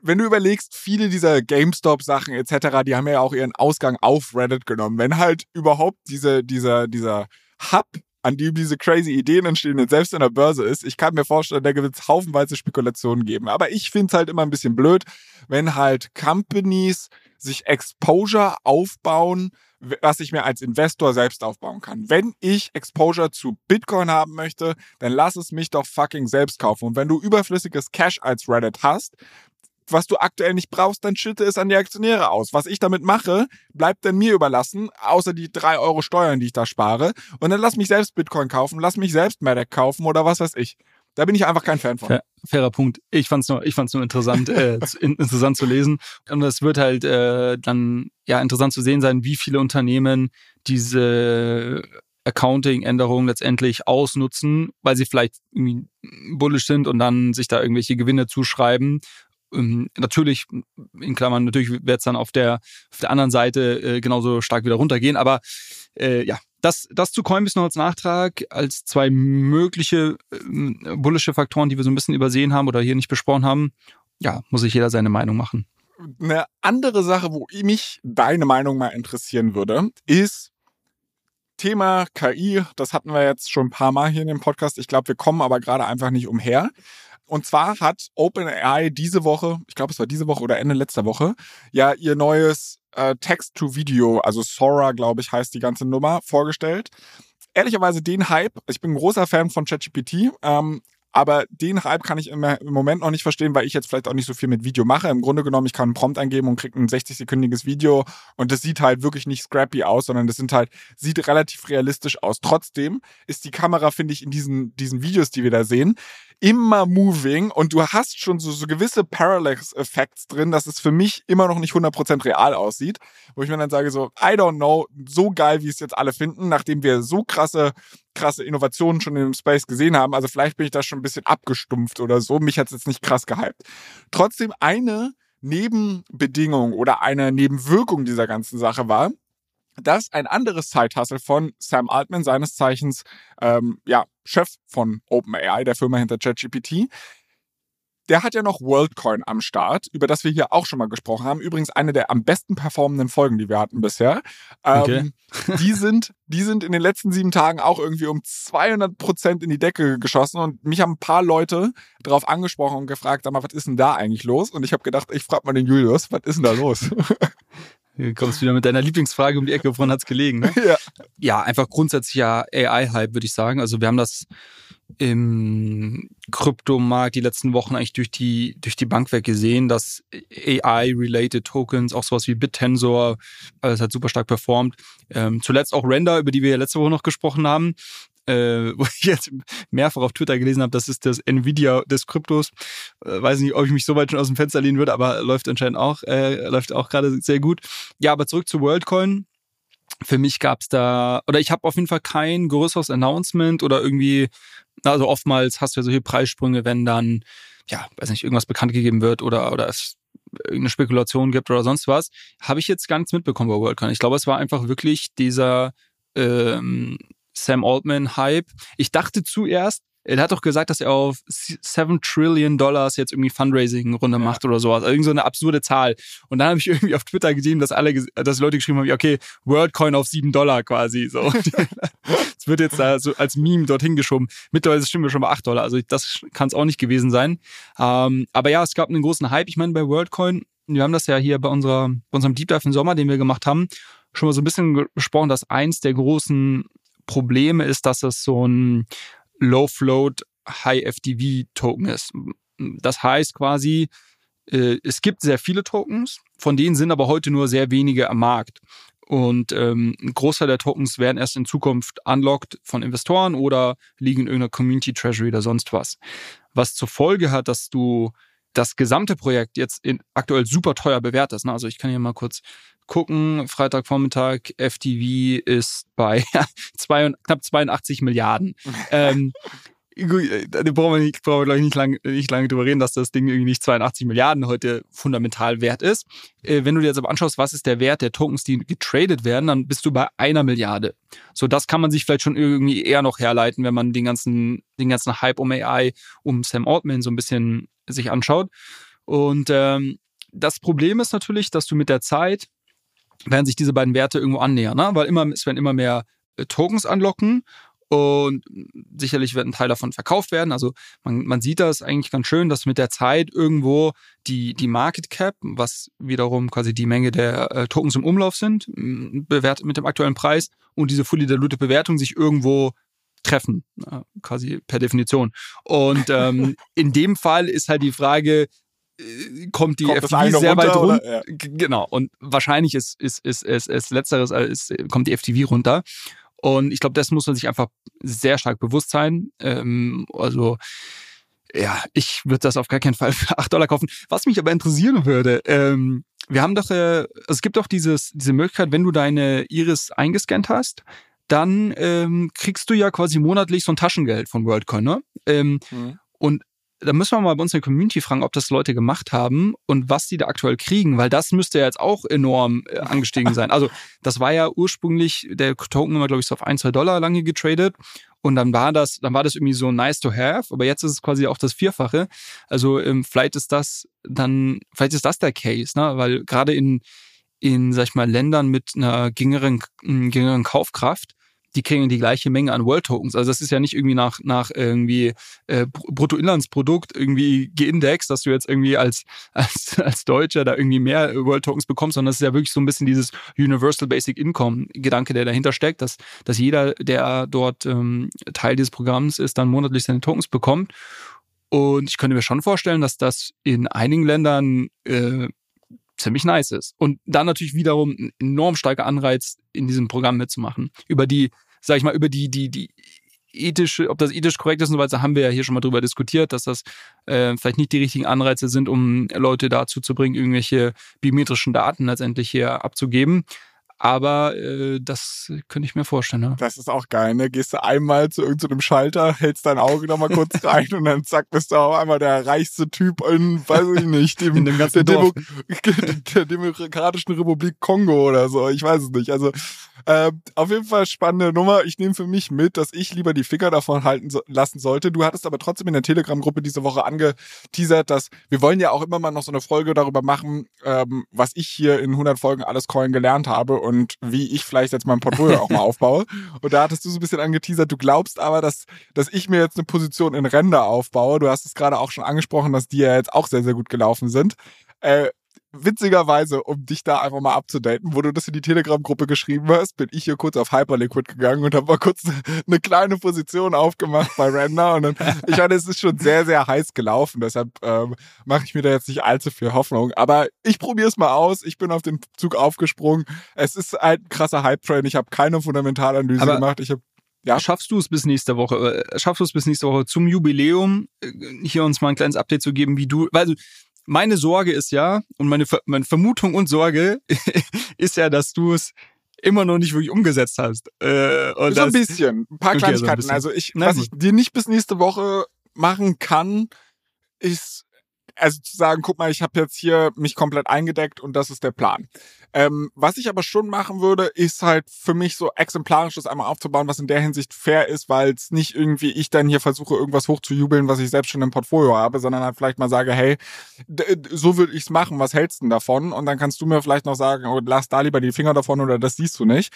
wenn du überlegst, viele dieser GameStop-Sachen etc., die haben ja auch ihren Ausgang auf Reddit genommen. Wenn halt überhaupt diese, dieser, dieser Hub an dem diese crazy Ideen entstehen und selbst in der Börse ist, ich kann mir vorstellen, da wird es haufenweise Spekulationen geben. Aber ich finde es halt immer ein bisschen blöd, wenn halt Companies sich Exposure aufbauen, was ich mir als Investor selbst aufbauen kann. Wenn ich Exposure zu Bitcoin haben möchte, dann lass es mich doch fucking selbst kaufen. Und wenn du überflüssiges Cash als Reddit hast, was du aktuell nicht brauchst, dann schütte es an die Aktionäre aus. Was ich damit mache, bleibt dann mir überlassen, außer die drei Euro Steuern, die ich da spare. Und dann lass mich selbst Bitcoin kaufen, lass mich selbst Medic kaufen oder was weiß ich. Da bin ich einfach kein Fan von. Fair, fairer Punkt. Ich fand's nur, ich fand's nur interessant, äh, interessant zu lesen. Und es wird halt äh, dann ja interessant zu sehen sein, wie viele Unternehmen diese Accounting-Änderungen letztendlich ausnutzen, weil sie vielleicht irgendwie bullish sind und dann sich da irgendwelche Gewinne zuschreiben natürlich, in Klammern, natürlich wird es dann auf der, auf der anderen Seite äh, genauso stark wieder runtergehen. Aber äh, ja, das, das zu Coinbase noch als Nachtrag, als zwei mögliche äh, bullische Faktoren, die wir so ein bisschen übersehen haben oder hier nicht besprochen haben. Ja, muss sich jeder seine Meinung machen. Eine andere Sache, wo mich deine Meinung mal interessieren würde, ist Thema KI. Das hatten wir jetzt schon ein paar Mal hier in dem Podcast. Ich glaube, wir kommen aber gerade einfach nicht umher. Und zwar hat OpenAI diese Woche, ich glaube, es war diese Woche oder Ende letzter Woche, ja ihr neues äh, Text-to-Video, also Sora, glaube ich, heißt die ganze Nummer, vorgestellt. Ehrlicherweise den Hype, ich bin ein großer Fan von ChatGPT, ähm, aber den Hype kann ich im, im Moment noch nicht verstehen, weil ich jetzt vielleicht auch nicht so viel mit Video mache. Im Grunde genommen, ich kann einen Prompt eingeben und kriege ein 60-sekündiges Video und das sieht halt wirklich nicht scrappy aus, sondern das sind halt, sieht relativ realistisch aus. Trotzdem ist die Kamera, finde ich, in diesen, diesen Videos, die wir da sehen, immer moving und du hast schon so, so gewisse Parallax-Effects drin, dass es für mich immer noch nicht 100% real aussieht. Wo ich mir dann sage so, I don't know, so geil, wie es jetzt alle finden, nachdem wir so krasse, krasse Innovationen schon im Space gesehen haben. Also vielleicht bin ich da schon ein bisschen abgestumpft oder so. Mich hat es jetzt nicht krass gehypt. Trotzdem eine Nebenbedingung oder eine Nebenwirkung dieser ganzen Sache war, dass ein anderes Zeithustle von Sam Altman, seines Zeichens ähm, ja, Chef von OpenAI, der Firma hinter ChatGPT, der hat ja noch WorldCoin am Start, über das wir hier auch schon mal gesprochen haben. Übrigens eine der am besten performenden Folgen, die wir hatten bisher. Ähm, okay. die, sind, die sind in den letzten sieben Tagen auch irgendwie um 200 Prozent in die Decke geschossen und mich haben ein paar Leute darauf angesprochen und gefragt, sag mal, was ist denn da eigentlich los? Und ich habe gedacht, ich frage mal den Julius, was ist denn da los? Du kommst wieder mit deiner Lieblingsfrage um die Ecke, woran hat's gelegen? Ne? Ja. ja, einfach grundsätzlicher AI-Hype, würde ich sagen. Also wir haben das im Kryptomarkt die letzten Wochen eigentlich durch die, durch die Bank weg gesehen, dass AI-related Tokens, auch sowas wie BitTensor, alles hat super stark performt. Ähm, zuletzt auch Render, über die wir ja letzte Woche noch gesprochen haben, äh, wo ich jetzt mehrfach auf Twitter gelesen habe, das ist das Nvidia des Kryptos. Äh, weiß nicht, ob ich mich so weit schon aus dem Fenster lehnen würde, aber läuft anscheinend auch, äh, läuft auch gerade sehr gut. Ja, aber zurück zu WorldCoin. Für mich gab's da, oder ich habe auf jeden Fall kein größeres Announcement oder irgendwie, also oftmals hast du ja solche Preissprünge, wenn dann, ja, weiß nicht, irgendwas bekannt gegeben wird oder, oder es irgendeine Spekulation gibt oder sonst was, habe ich jetzt gar nichts mitbekommen bei WorldCoin. Ich glaube, es war einfach wirklich dieser ähm, Sam Altman-Hype. Ich dachte zuerst, er hat doch gesagt, dass er auf 7 Trillion Dollars jetzt irgendwie Fundraising-Runde ja. macht oder sowas. Also irgend so eine absurde Zahl. Und dann habe ich irgendwie auf Twitter gesehen, dass alle, dass Leute geschrieben haben, okay, WorldCoin auf 7 Dollar quasi. So. Es wird jetzt da so als Meme dorthin geschoben. Mittlerweile stimmen wir schon bei 8 Dollar. Also das kann es auch nicht gewesen sein. Ähm, aber ja, es gab einen großen Hype. Ich meine, bei WorldCoin, wir haben das ja hier bei, unserer, bei unserem Deep Dive im Sommer, den wir gemacht haben, schon mal so ein bisschen besprochen, dass eins der großen Probleme ist, dass es so ein Low-Float High-FTV-Token ist. Das heißt quasi, äh, es gibt sehr viele Tokens, von denen sind aber heute nur sehr wenige am Markt. Und ähm, ein Großteil der Tokens werden erst in Zukunft unlocked von Investoren oder liegen in irgendeiner Community Treasury oder sonst was. Was zur Folge hat, dass du das gesamte Projekt jetzt in, aktuell super teuer bewertest. Also ich kann hier mal kurz gucken. Freitagvormittag, FTV ist bei zwei, knapp 82 Milliarden. ähm, äh, da brauchen wir, nicht, brauchen wir glaube ich, nicht lange, nicht lange drüber reden, dass das Ding irgendwie nicht 82 Milliarden heute fundamental wert ist. Äh, wenn du dir jetzt aber anschaust, was ist der Wert der Tokens, die getradet werden, dann bist du bei einer Milliarde. So, das kann man sich vielleicht schon irgendwie eher noch herleiten, wenn man den ganzen, den ganzen Hype um AI, um Sam Altman so ein bisschen sich anschaut. Und ähm, das Problem ist natürlich, dass du mit der Zeit werden sich diese beiden Werte irgendwo annähern, ne? weil immer, es werden immer mehr äh, Tokens anlocken und sicherlich wird ein Teil davon verkauft werden. Also man, man sieht das eigentlich ganz schön, dass mit der Zeit irgendwo die, die Market Cap, was wiederum quasi die Menge der äh, Tokens im Umlauf sind, bewertet mit dem aktuellen Preis und diese fully diluted Bewertung sich irgendwo treffen, äh, quasi per Definition. Und ähm, in dem Fall ist halt die Frage, kommt die kommt FTV sehr weit runter. Ja. Genau. Und wahrscheinlich ist, ist, ist, ist, ist letzteres, ist, kommt die FTV runter. Und ich glaube, das muss man sich einfach sehr stark bewusst sein. Ähm, also, ja, ich würde das auf gar keinen Fall für 8 Dollar kaufen. Was mich aber interessieren würde, ähm, wir haben doch, äh, es gibt doch dieses, diese Möglichkeit, wenn du deine Iris eingescannt hast, dann ähm, kriegst du ja quasi monatlich so ein Taschengeld von WorldCoin, ne? Ähm, mhm. Und da müssen wir mal bei uns in der Community fragen, ob das Leute gemacht haben und was die da aktuell kriegen, weil das müsste ja jetzt auch enorm äh, angestiegen sein. Also das war ja ursprünglich, der Token immer, glaube ich, so auf ein, zwei Dollar lange getradet und dann war das, dann war das irgendwie so nice to have, aber jetzt ist es quasi auch das Vierfache. Also ähm, vielleicht ist das dann, vielleicht ist das der Case, ne? Weil gerade in, in, sag ich mal, Ländern mit einer geringeren, geringeren Kaufkraft die kriegen die gleiche Menge an World Tokens. Also das ist ja nicht irgendwie nach, nach irgendwie äh, Bruttoinlandsprodukt irgendwie geindext, dass du jetzt irgendwie als, als, als Deutscher da irgendwie mehr World Tokens bekommst, sondern das ist ja wirklich so ein bisschen dieses Universal Basic Income Gedanke, der dahinter steckt, dass, dass jeder, der dort ähm, Teil dieses Programms ist, dann monatlich seine Tokens bekommt. Und ich könnte mir schon vorstellen, dass das in einigen Ländern äh, ziemlich nice ist. Und dann natürlich wiederum ein enorm starker Anreiz, in diesem Programm mitzumachen. Über die, sag ich mal, über die, die, die ethische, ob das ethisch korrekt ist und so weiter, haben wir ja hier schon mal drüber diskutiert, dass das äh, vielleicht nicht die richtigen Anreize sind, um Leute dazu zu bringen, irgendwelche biometrischen Daten letztendlich hier abzugeben. Aber äh, das könnte ich mir vorstellen. Ne? Das ist auch geil, ne? Gehst du einmal zu irgendeinem Schalter, hältst dein Auge nochmal kurz rein und dann zack, bist du auf einmal der reichste Typ in, weiß ich nicht, dem, in dem ganzen der, Demo der Demokratischen Republik Kongo oder so. Ich weiß es nicht. Also äh, auf jeden Fall spannende Nummer. Ich nehme für mich mit, dass ich lieber die Finger davon halten so, lassen sollte. Du hattest aber trotzdem in der Telegram-Gruppe diese Woche angeteasert, dass wir wollen ja auch immer mal noch so eine Folge darüber machen, ähm, was ich hier in 100 Folgen alles Coin gelernt habe und und wie ich vielleicht jetzt mein Portfolio auch mal aufbaue. Und da hattest du so ein bisschen angeteasert, du glaubst aber, dass, dass ich mir jetzt eine Position in Render aufbaue. Du hast es gerade auch schon angesprochen, dass die ja jetzt auch sehr, sehr gut gelaufen sind. Äh, witzigerweise, um dich da einfach mal abzudaten, wo du das in die Telegram-Gruppe geschrieben hast, bin ich hier kurz auf Hyperliquid gegangen und habe mal kurz eine kleine Position aufgemacht bei Render. Und dann, ich meine, es ist schon sehr, sehr heiß gelaufen, deshalb ähm, mache ich mir da jetzt nicht allzu viel Hoffnung. Aber ich probiere es mal aus. Ich bin auf den Zug aufgesprungen. Es ist ein krasser Hype-Train. Ich habe keine Fundamentalanalyse Aber gemacht. Ich habe ja. Schaffst du es bis nächste Woche? Äh, schaffst du es bis nächste Woche zum Jubiläum, äh, hier uns mal ein kleines Update zu geben, wie du, weil also meine Sorge ist ja, und meine, meine Vermutung und Sorge ist ja, dass du es immer noch nicht wirklich umgesetzt hast. Äh, und so ein bisschen. Ein paar okay, Kleinigkeiten. So ein also ich, Na, was gut. ich dir nicht bis nächste Woche machen kann, ist also zu sagen, guck mal, ich habe jetzt hier mich komplett eingedeckt und das ist der Plan. Ähm, was ich aber schon machen würde, ist halt für mich so exemplarisch das einmal aufzubauen, was in der Hinsicht fair ist, weil es nicht irgendwie ich dann hier versuche, irgendwas hochzujubeln, was ich selbst schon im Portfolio habe, sondern halt vielleicht mal sage, hey, so würde ich's machen, was hältst du denn davon? Und dann kannst du mir vielleicht noch sagen, oh, lass da lieber die Finger davon oder das siehst du nicht.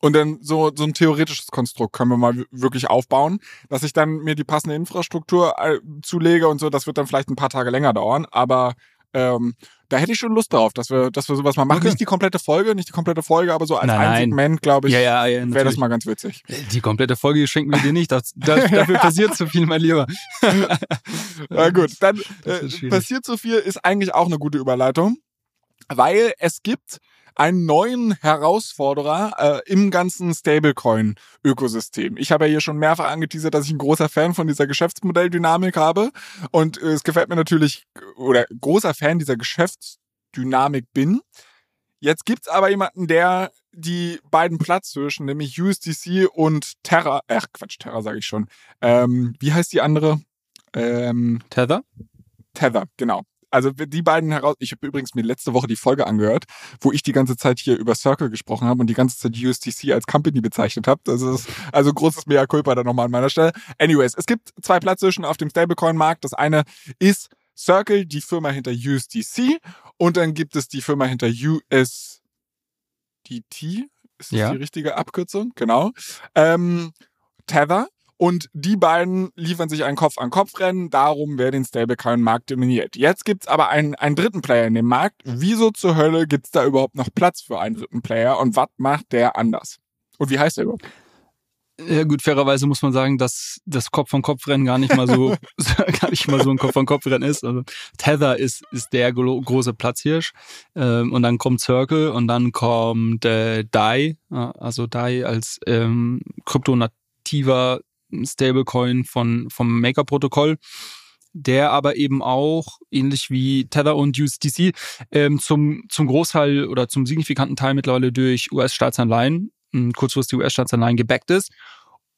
Und dann so, so ein theoretisches Konstrukt können wir mal wirklich aufbauen, dass ich dann mir die passende Infrastruktur äh, zulege und so. Das wird dann vielleicht ein paar Tage länger dauern, aber ähm, da hätte ich schon Lust drauf, dass wir, dass wir sowas mal machen. Okay. Nicht die komplette Folge, nicht die komplette Folge, aber so als nein, ein Segment, glaube ich, ja, ja, ja, wäre das mal ganz witzig. Die komplette Folge schenken wir dir nicht. Das, das, dafür passiert zu viel, mein Lieber. Na gut, dann äh, passiert zu viel ist eigentlich auch eine gute Überleitung, weil es gibt einen neuen Herausforderer äh, im ganzen Stablecoin-Ökosystem. Ich habe ja hier schon mehrfach angeteasert, dass ich ein großer Fan von dieser Geschäftsmodelldynamik habe. Und äh, es gefällt mir natürlich, oder großer Fan dieser Geschäftsdynamik bin. Jetzt gibt's aber jemanden, der die beiden Platzhirschen, nämlich USDC und Terra, ach Quatsch, Terra sage ich schon. Ähm, wie heißt die andere? Ähm, Tether? Tether, genau also die beiden heraus. Ich habe übrigens mir letzte Woche die Folge angehört, wo ich die ganze Zeit hier über Circle gesprochen habe und die ganze Zeit USDC als Company bezeichnet habe. Das ist also großes Mea culpa da nochmal an meiner Stelle. Anyways, es gibt zwei Platzhirschen auf dem Stablecoin-Markt. Das eine ist Circle, die Firma hinter USDC, und dann gibt es die Firma hinter USDT. Ist das ja. die richtige Abkürzung? Genau. Ähm, Tether und die beiden liefern sich ein Kopf-an-Kopf-Rennen darum, wer den Stablecoin-Markt dominiert. Jetzt gibt's aber einen, einen dritten Player in dem Markt. Wieso zur Hölle gibt's da überhaupt noch Platz für einen dritten Player und was macht der anders? Und wie heißt der überhaupt? Ja gut, fairerweise muss man sagen, dass das Kopf-an-Kopf-Rennen gar nicht mal so gar nicht mal so ein Kopf-an-Kopf-Rennen ist. Also Tether ist ist der große Platzhirsch ähm, und dann kommt Circle und dann kommt äh, DAI, also DAI als ähm, kryptonativer Stablecoin von, vom Maker-Protokoll der aber eben auch, ähnlich wie Tether und USDC, ähm, zum, zum Großteil oder zum signifikanten Teil mittlerweile durch US-Staatsanleihen, kurzfristige US-Staatsanleihen gebackt ist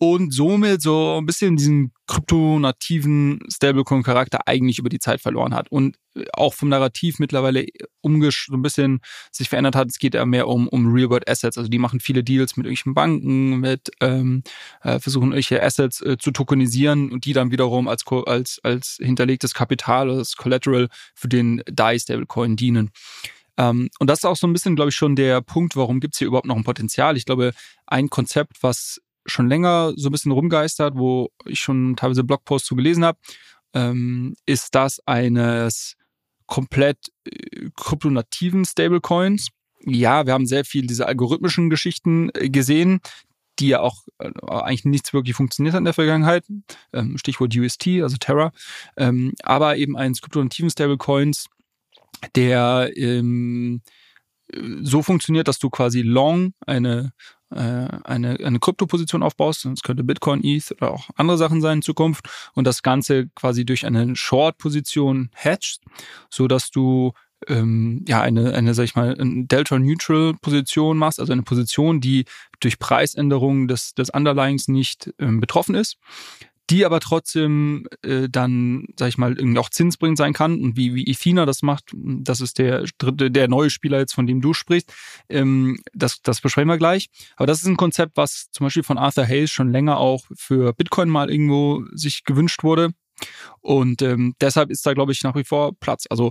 und somit so ein bisschen diesen kryptonativen Stablecoin-Charakter eigentlich über die Zeit verloren hat und äh, auch vom Narrativ mittlerweile umgesch so ein bisschen sich verändert hat. Es geht ja mehr um, um Real-World Assets. Also die machen viele Deals mit irgendwelchen Banken, mit ähm, äh, versuchen irgendwelche Assets äh, zu tokenisieren und die dann wiederum als, als, als hinterlegtes Kapital, als Collateral für den DAI-Stablecoin dienen. Ähm, und das ist auch so ein bisschen, glaube ich, schon der Punkt, warum gibt es hier überhaupt noch ein Potenzial. Ich glaube, ein Konzept, was schon länger so ein bisschen rumgeistert, wo ich schon teilweise Blogposts zu gelesen habe, ähm, ist das eines komplett äh, kryptonativen Stablecoins. Ja, wir haben sehr viel diese algorithmischen Geschichten äh, gesehen, die ja auch äh, eigentlich nichts wirklich funktioniert hat in der Vergangenheit. Ähm, Stichwort UST, also Terra. Ähm, aber eben eines kryptonativen Stablecoins, der ähm, so funktioniert, dass du quasi long eine äh, eine, eine Kryptoposition aufbaust, das könnte Bitcoin, ETH oder auch andere Sachen sein in Zukunft und das Ganze quasi durch eine Short-Position hedgst, so dass du ähm, ja eine, eine, sag ich mal, Delta-Neutral-Position machst, also eine Position, die durch Preisänderungen des, des Underlyings nicht ähm, betroffen ist die aber trotzdem äh, dann, sag ich mal, irgendwie auch zinsbringend sein kann. Und wie, wie Ethina das macht, das ist der dritte, der neue Spieler jetzt, von dem du sprichst, ähm, das, das besprechen wir gleich. Aber das ist ein Konzept, was zum Beispiel von Arthur Hayes schon länger auch für Bitcoin mal irgendwo sich gewünscht wurde. Und ähm, deshalb ist da, glaube ich, nach wie vor Platz. Also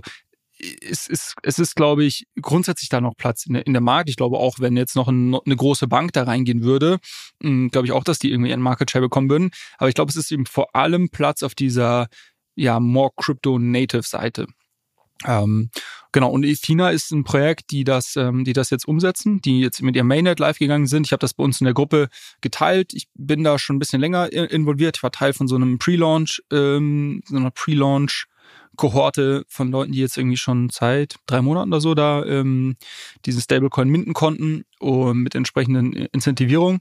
es ist, es ist, glaube ich, grundsätzlich da noch Platz in der, in der Markt. Ich glaube auch, wenn jetzt noch ein, eine große Bank da reingehen würde, hm, glaube ich auch, dass die irgendwie einen Market Share bekommen würden. Aber ich glaube, es ist eben vor allem Platz auf dieser, ja, more crypto-native Seite. Ähm, genau, und Ethina ist ein Projekt, die das, ähm, die das jetzt umsetzen, die jetzt mit ihrem Mainnet live gegangen sind. Ich habe das bei uns in der Gruppe geteilt. Ich bin da schon ein bisschen länger involviert. Ich war Teil von so einem Pre-Launch, ähm, so einer Pre-Launch Kohorte von Leuten, die jetzt irgendwie schon seit drei Monaten oder so da ähm, diesen Stablecoin minden konnten und mit entsprechenden Incentivierungen.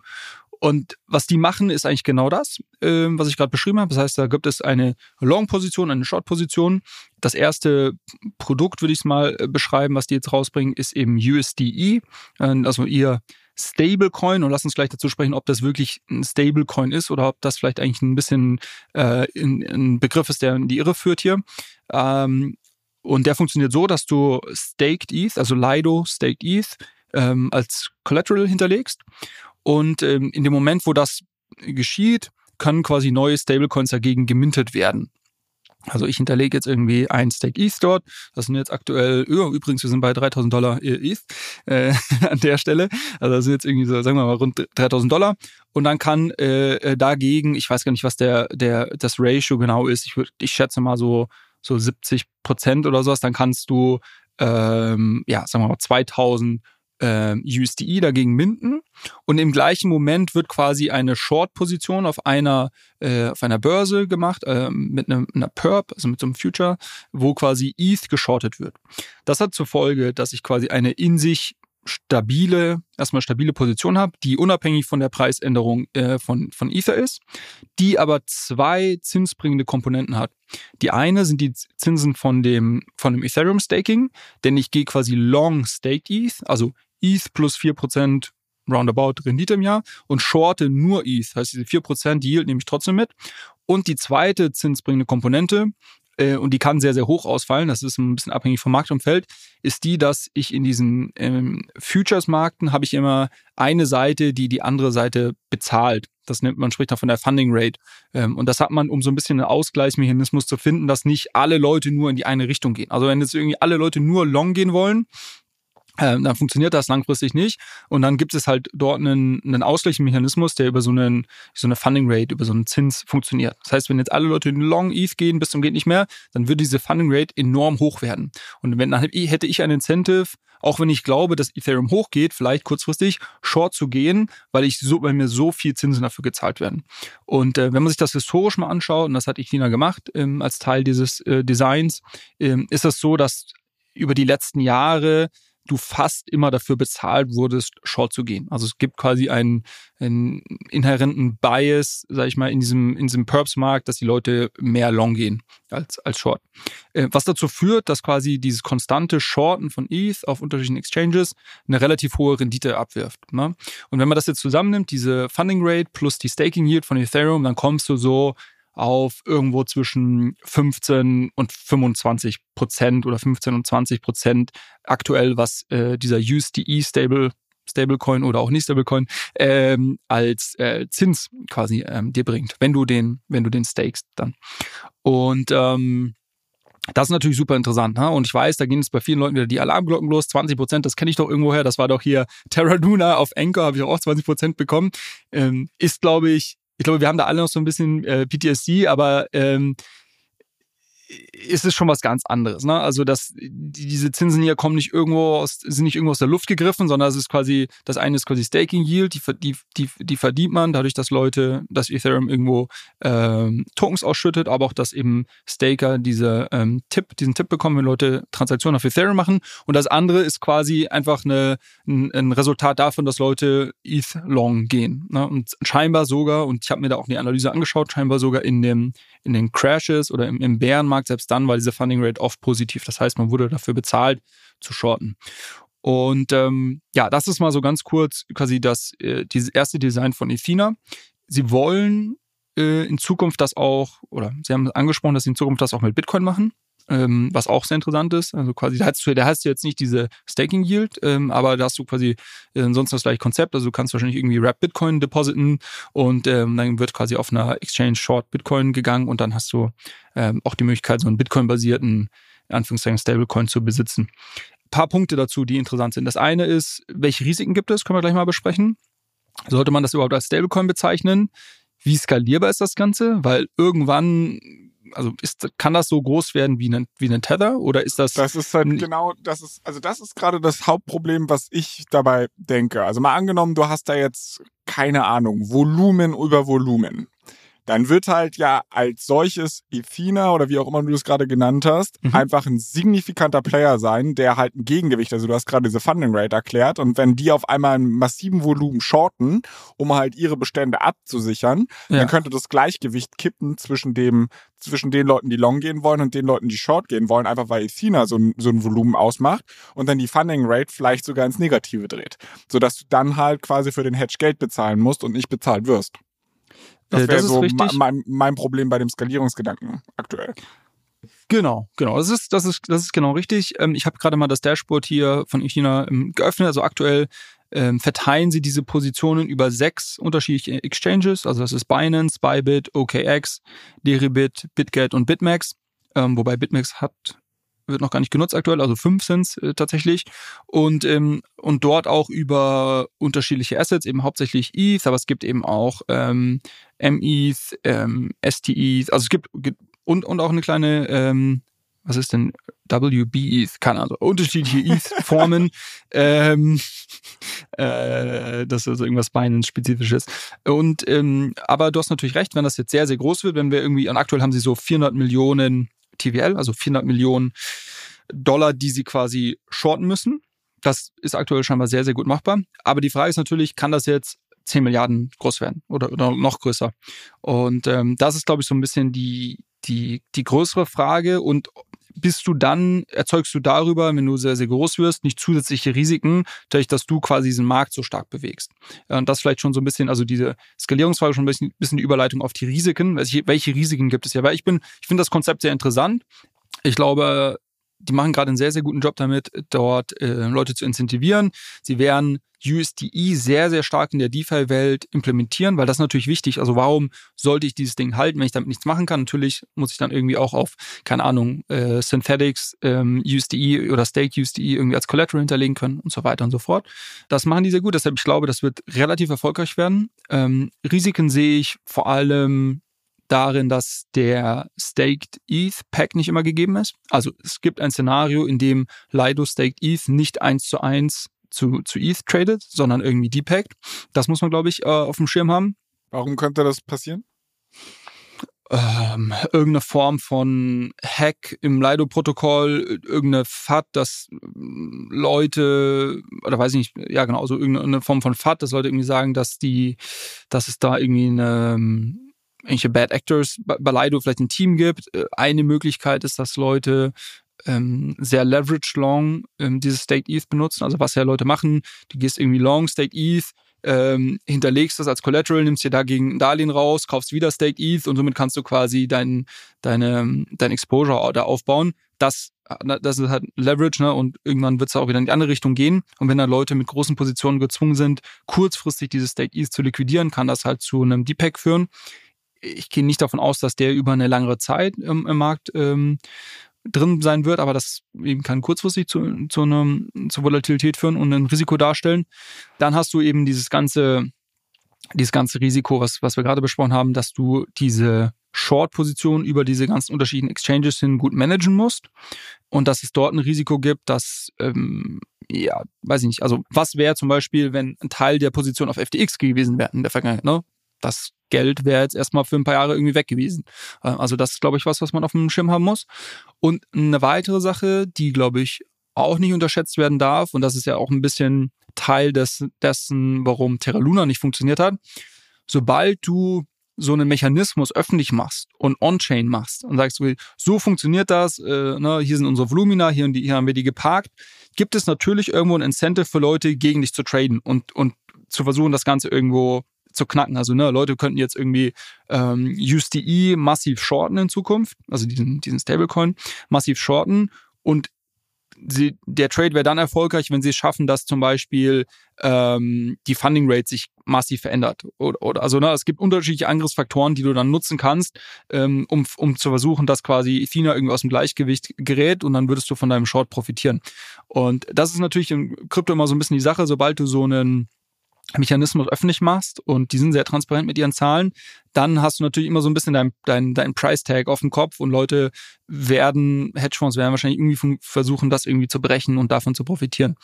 Und was die machen, ist eigentlich genau das, äh, was ich gerade beschrieben habe. Das heißt, da gibt es eine Long-Position, eine Short-Position. Das erste Produkt, würde ich es mal äh, beschreiben, was die jetzt rausbringen, ist eben USDE, äh, also ihr Stablecoin und lass uns gleich dazu sprechen, ob das wirklich ein Stablecoin ist oder ob das vielleicht eigentlich ein bisschen äh, ein Begriff ist, der in die Irre führt hier. Ähm, Und der funktioniert so, dass du Staked ETH, also Lido Staked ETH, ähm, als Collateral hinterlegst. Und ähm, in dem Moment, wo das geschieht, können quasi neue Stablecoins dagegen gemintet werden. Also ich hinterlege jetzt irgendwie ein Stake ETH dort. Das sind jetzt aktuell, oh, übrigens, wir sind bei 3000 Dollar ETH äh, an der Stelle. Also das sind jetzt irgendwie so, sagen wir mal, rund 3000 Dollar. Und dann kann äh, äh, dagegen, ich weiß gar nicht, was der, der, das Ratio genau ist. Ich, würd, ich schätze mal so, so 70 Prozent oder sowas. Dann kannst du, ähm, ja, sagen wir mal, 2000 äh, USDE dagegen minden und im gleichen Moment wird quasi eine Short-Position auf einer äh, auf einer Börse gemacht äh, mit einer, einer Perp, also mit so einem Future, wo quasi ETH geschortet wird. Das hat zur Folge, dass ich quasi eine in sich stabile, erstmal stabile Position habe, die unabhängig von der Preisänderung äh, von, von Ether ist, die aber zwei zinsbringende Komponenten hat. Die eine sind die Zinsen von dem, von dem Ethereum Staking, denn ich gehe quasi long staked ETH, also ETH plus 4% roundabout Rendite im Jahr und shorte nur ETH. Heißt, diese 4% Yield nehme ich trotzdem mit. Und die zweite zinsbringende Komponente, äh, und die kann sehr, sehr hoch ausfallen, das ist ein bisschen abhängig vom Marktumfeld, ist die, dass ich in diesen ähm, Futures-Markten habe ich immer eine Seite, die die andere Seite bezahlt. Das nennt man, spricht da von der Funding Rate. Ähm, und das hat man, um so ein bisschen einen Ausgleichsmechanismus zu finden, dass nicht alle Leute nur in die eine Richtung gehen. Also wenn jetzt irgendwie alle Leute nur long gehen wollen, ähm, dann funktioniert das langfristig nicht. Und dann gibt es halt dort einen, einen Ausgleichsmechanismus, der über so, einen, so eine Funding Rate, über so einen Zins funktioniert. Das heißt, wenn jetzt alle Leute in Long ETH gehen bis zum geht nicht mehr, dann würde diese Funding Rate enorm hoch werden. Und wenn dann hätte ich ein Incentive, auch wenn ich glaube, dass Ethereum hochgeht, vielleicht kurzfristig Short zu gehen, weil ich so, weil mir so viel Zinsen dafür gezahlt werden. Und äh, wenn man sich das historisch mal anschaut, und das hat Echina gemacht ähm, als Teil dieses äh, Designs, ähm, ist das so, dass über die letzten Jahre du fast immer dafür bezahlt wurdest, Short zu gehen. Also es gibt quasi einen, einen inhärenten Bias, sag ich mal, in diesem, in diesem Perps-Markt, dass die Leute mehr Long gehen als, als Short. Äh, was dazu führt, dass quasi dieses konstante Shorten von ETH auf unterschiedlichen Exchanges eine relativ hohe Rendite abwirft. Ne? Und wenn man das jetzt zusammennimmt, diese Funding Rate plus die Staking Yield von Ethereum, dann kommst du so auf irgendwo zwischen 15 und 25 Prozent oder 15 und 20 Prozent aktuell, was äh, dieser USDE Stable Stablecoin oder auch nicht Stablecoin ähm, als äh, Zins quasi ähm, dir bringt, wenn du den, wenn du den stakest dann. Und ähm, das ist natürlich super interessant. Ne? Und ich weiß, da gehen jetzt bei vielen Leuten wieder die Alarmglocken los. 20 Prozent, das kenne ich doch irgendwoher. Das war doch hier Terra Luna auf Anchor, habe ich auch 20 Prozent bekommen. Ähm, ist, glaube ich, ich glaube, wir haben da alle noch so ein bisschen äh, PTSD, aber ähm, ist es schon was ganz anderes. Ne? Also dass diese Zinsen hier kommen nicht irgendwo aus, sind nicht irgendwo aus der Luft gegriffen, sondern es ist quasi, das eine ist quasi Staking Yield, die, die, die, die verdient man dadurch, dass Leute, dass Ethereum irgendwo ähm, Tokens ausschüttet, aber auch, dass eben Staker diese ähm, Tipp, diesen Tipp bekommen, wenn Leute Transaktionen auf Ethereum machen. Und das andere ist quasi einfach eine, ein, ein Resultat davon, dass Leute ETH long gehen. Ne? Und scheinbar sogar, und ich habe mir da auch die Analyse angeschaut, scheinbar sogar in dem in den Crashes oder im, im Bärenmarkt, selbst dann war diese Funding Rate oft positiv. Das heißt, man wurde dafür bezahlt zu shorten. Und ähm, ja, das ist mal so ganz kurz quasi das äh, dieses erste Design von Ethina. Sie wollen äh, in Zukunft das auch, oder Sie haben angesprochen, dass Sie in Zukunft das auch mit Bitcoin machen ähm, was auch sehr interessant ist. Also quasi, da hast du, da hast du jetzt nicht diese Staking Yield, ähm, aber da hast du quasi äh, ansonsten das gleiche Konzept. Also du kannst wahrscheinlich irgendwie Wrap Bitcoin depositen und ähm, dann wird quasi auf einer Exchange Short Bitcoin gegangen und dann hast du ähm, auch die Möglichkeit, so einen Bitcoin-basierten, Anführungszeichen, Stablecoin zu besitzen. Ein paar Punkte dazu, die interessant sind. Das eine ist, welche Risiken gibt es? Können wir gleich mal besprechen. Sollte man das überhaupt als Stablecoin bezeichnen? Wie skalierbar ist das Ganze? Weil irgendwann also ist, kann das so groß werden wie ein, wie ein Tether oder ist das? Das ist halt genau, das ist, also das ist gerade das Hauptproblem, was ich dabei denke. Also mal angenommen, du hast da jetzt keine Ahnung, Volumen über Volumen dann wird halt ja als solches Ethina oder wie auch immer du das gerade genannt hast, mhm. einfach ein signifikanter Player sein, der halt ein Gegengewicht, also du hast gerade diese Funding Rate erklärt und wenn die auf einmal einen massiven Volumen shorten, um halt ihre Bestände abzusichern, ja. dann könnte das Gleichgewicht kippen zwischen dem zwischen den Leuten, die long gehen wollen und den Leuten, die short gehen wollen, einfach weil Ethina so ein, so ein Volumen ausmacht und dann die Funding Rate vielleicht sogar ins Negative dreht, sodass du dann halt quasi für den Hedge Geld bezahlen musst und nicht bezahlt wirst. Das äh, wäre so mein, mein Problem bei dem Skalierungsgedanken aktuell. Genau, genau. Das ist, das ist, das ist genau richtig. Ähm, ich habe gerade mal das Dashboard hier von China ähm, geöffnet. Also aktuell ähm, verteilen sie diese Positionen über sechs unterschiedliche Exchanges. Also das ist Binance, Bybit, OKX, Deribit, Bitget und Bitmax. Ähm, wobei Bitmax hat wird noch gar nicht genutzt aktuell, also fünf sind äh, tatsächlich. Und, ähm, und dort auch über unterschiedliche Assets, eben hauptsächlich ETH, aber es gibt eben auch ähm, METH, ähm, STETH, also es gibt, und, und auch eine kleine ähm, was ist denn WB ETH? Keine Ahnung, unterschiedliche ETH-Formen. ähm, äh, das ist also irgendwas Binance-spezifisches. Und ähm, aber du hast natürlich recht, wenn das jetzt sehr, sehr groß wird, wenn wir irgendwie, und aktuell haben sie so 400 Millionen TVL, also 400 Millionen Dollar, die sie quasi shorten müssen. Das ist aktuell scheinbar sehr, sehr gut machbar. Aber die Frage ist natürlich, kann das jetzt 10 Milliarden groß werden oder, oder noch größer? Und ähm, das ist, glaube ich, so ein bisschen die, die, die größere Frage. Und bist du dann, erzeugst du darüber, wenn du sehr, sehr groß wirst, nicht zusätzliche Risiken, dadurch, dass du quasi diesen Markt so stark bewegst. Und das vielleicht schon so ein bisschen, also diese Skalierungsfrage schon ein bisschen, bisschen die Überleitung auf die Risiken. Welche, welche Risiken gibt es ja? Weil ich bin, ich finde das Konzept sehr interessant. Ich glaube, die machen gerade einen sehr, sehr guten Job damit, dort äh, Leute zu incentivieren. Sie werden USDE sehr, sehr stark in der DeFi-Welt implementieren, weil das ist natürlich wichtig. Also warum sollte ich dieses Ding halten, wenn ich damit nichts machen kann? Natürlich muss ich dann irgendwie auch auf, keine Ahnung, äh, Synthetics, ähm, USDE oder Stake USDE irgendwie als Collateral hinterlegen können und so weiter und so fort. Das machen die sehr gut, deshalb ich glaube, das wird relativ erfolgreich werden. Ähm, Risiken sehe ich vor allem darin, dass der Staked ETH Pack nicht immer gegeben ist. Also es gibt ein Szenario, in dem Lido Staked ETH nicht eins zu eins zu, zu ETH tradet, sondern irgendwie depackt. Das muss man, glaube ich, äh, auf dem Schirm haben. Warum könnte das passieren? Ähm, irgendeine Form von Hack im Lido-Protokoll, irgendeine FAT, dass Leute, oder weiß ich nicht, ja genau, so irgendeine Form von FAT, dass Leute irgendwie sagen, dass die, dass es da irgendwie eine irgendwelche Bad Actors bei Lido vielleicht ein Team gibt. Äh, eine Möglichkeit ist, dass Leute ähm, sehr leverage long ähm, dieses Staked ETH benutzen. Also was ja Leute machen, du gehst irgendwie long Staked ETH, ähm, hinterlegst das als Collateral, nimmst dir dagegen ein Darlehen raus, kaufst wieder Staked ETH und somit kannst du quasi dein, deine, dein Exposure da aufbauen. Das, das ist halt Leverage, ne? Und irgendwann wird es auch wieder in die andere Richtung gehen. Und wenn dann Leute mit großen Positionen gezwungen sind, kurzfristig dieses Staked ETH zu liquidieren, kann das halt zu einem Depack führen ich gehe nicht davon aus, dass der über eine langere Zeit im, im Markt ähm, drin sein wird, aber das eben kann kurzfristig zu, zu einer zur Volatilität führen und ein Risiko darstellen. Dann hast du eben dieses ganze, dieses ganze Risiko, was, was wir gerade besprochen haben, dass du diese Short-Position über diese ganzen unterschiedlichen Exchanges hin gut managen musst und dass es dort ein Risiko gibt, dass, ähm, ja, weiß ich nicht, also was wäre zum Beispiel, wenn ein Teil der Position auf FTX gewesen wäre in der Vergangenheit, ne? Das Geld wäre jetzt erstmal für ein paar Jahre irgendwie weg gewesen. Äh, also das ist, glaube ich, was, was man auf dem Schirm haben muss. Und eine weitere Sache, die, glaube ich, auch nicht unterschätzt werden darf, und das ist ja auch ein bisschen Teil des, dessen, warum Terra Luna nicht funktioniert hat. Sobald du so einen Mechanismus öffentlich machst und on-chain machst und sagst, so funktioniert das, äh, ne, hier sind unsere Volumina, hier, die, hier haben wir die geparkt, gibt es natürlich irgendwo ein Incentive für Leute, gegen dich zu traden und, und zu versuchen, das Ganze irgendwo zu knacken. Also ne, Leute könnten jetzt irgendwie ähm, USDE massiv shorten in Zukunft, also diesen, diesen Stablecoin massiv shorten und sie, der Trade wäre dann erfolgreich, wenn sie es schaffen, dass zum Beispiel ähm, die Funding Rate sich massiv verändert. Oder, oder also ne, es gibt unterschiedliche Angriffsfaktoren, die du dann nutzen kannst, ähm, um, um zu versuchen, dass quasi Ethina irgendwie aus dem Gleichgewicht gerät und dann würdest du von deinem Short profitieren. Und das ist natürlich im Krypto immer so ein bisschen die Sache, sobald du so einen Mechanismus öffentlich machst und die sind sehr transparent mit ihren Zahlen, dann hast du natürlich immer so ein bisschen dein, dein, dein Price Tag auf dem Kopf und Leute werden, Hedgefonds werden wahrscheinlich irgendwie versuchen, das irgendwie zu brechen und davon zu profitieren.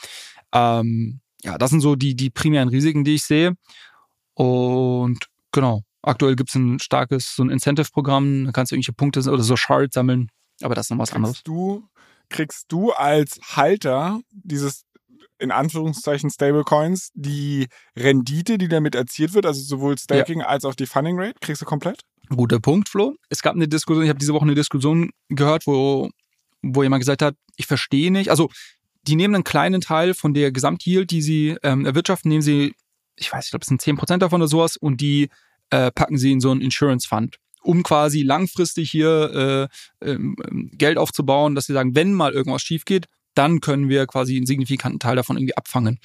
Ähm, ja, das sind so die, die primären Risiken, die ich sehe. Und genau, aktuell gibt es ein starkes, so ein Incentive-Programm, da kannst du irgendwelche Punkte oder so Shard sammeln, aber das ist noch was kriegst anderes. Du, kriegst du als Halter dieses in Anführungszeichen Stablecoins die Rendite, die damit erzielt wird, also sowohl Staking ja. als auch die Funding Rate, kriegst du komplett? Guter Punkt, Flo. Es gab eine Diskussion, ich habe diese Woche eine Diskussion gehört, wo, wo jemand gesagt hat, ich verstehe nicht, also die nehmen einen kleinen Teil von der Gesamtyield, die sie ähm, erwirtschaften, nehmen sie, ich weiß, ich glaube, es sind 10% davon oder sowas und die äh, packen sie in so einen Insurance Fund. um quasi langfristig hier äh, ähm, Geld aufzubauen, dass sie sagen, wenn mal irgendwas schief geht, dann können wir quasi einen signifikanten Teil davon irgendwie abfangen.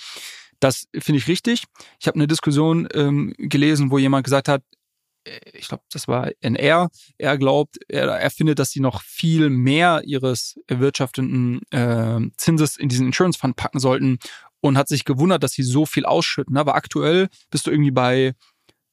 Das finde ich richtig. Ich habe eine Diskussion ähm, gelesen, wo jemand gesagt hat, äh, ich glaube, das war NR, er glaubt, er, er findet, dass sie noch viel mehr ihres erwirtschafteten äh, Zinses in diesen Insurance Fund packen sollten und hat sich gewundert, dass sie so viel ausschütten. Aber aktuell bist du irgendwie bei,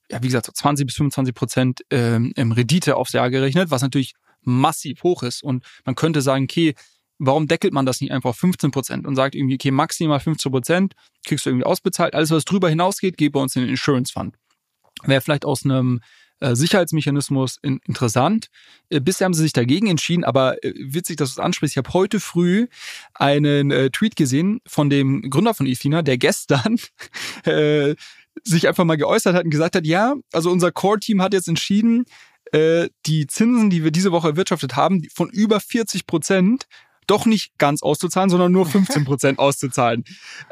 ja, wie gesagt, so 20 bis 25 Prozent ähm, Rendite aufs Jahr gerechnet, was natürlich massiv hoch ist. Und man könnte sagen, okay, warum deckelt man das nicht einfach auf 15 Prozent und sagt irgendwie, okay, maximal 15 Prozent kriegst du irgendwie ausbezahlt. Alles, was drüber hinausgeht, geht bei uns in den Insurance Fund. Wäre vielleicht aus einem äh, Sicherheitsmechanismus in, interessant. Äh, bisher haben sie sich dagegen entschieden, aber äh, witzig, dass du es ansprichst. Ich habe heute früh einen äh, Tweet gesehen von dem Gründer von Ethina, der gestern sich einfach mal geäußert hat und gesagt hat, ja, also unser Core-Team hat jetzt entschieden, die Zinsen, die wir diese Woche erwirtschaftet haben, von über 40 Prozent doch nicht ganz auszuzahlen, sondern nur 15 Prozent auszuzahlen.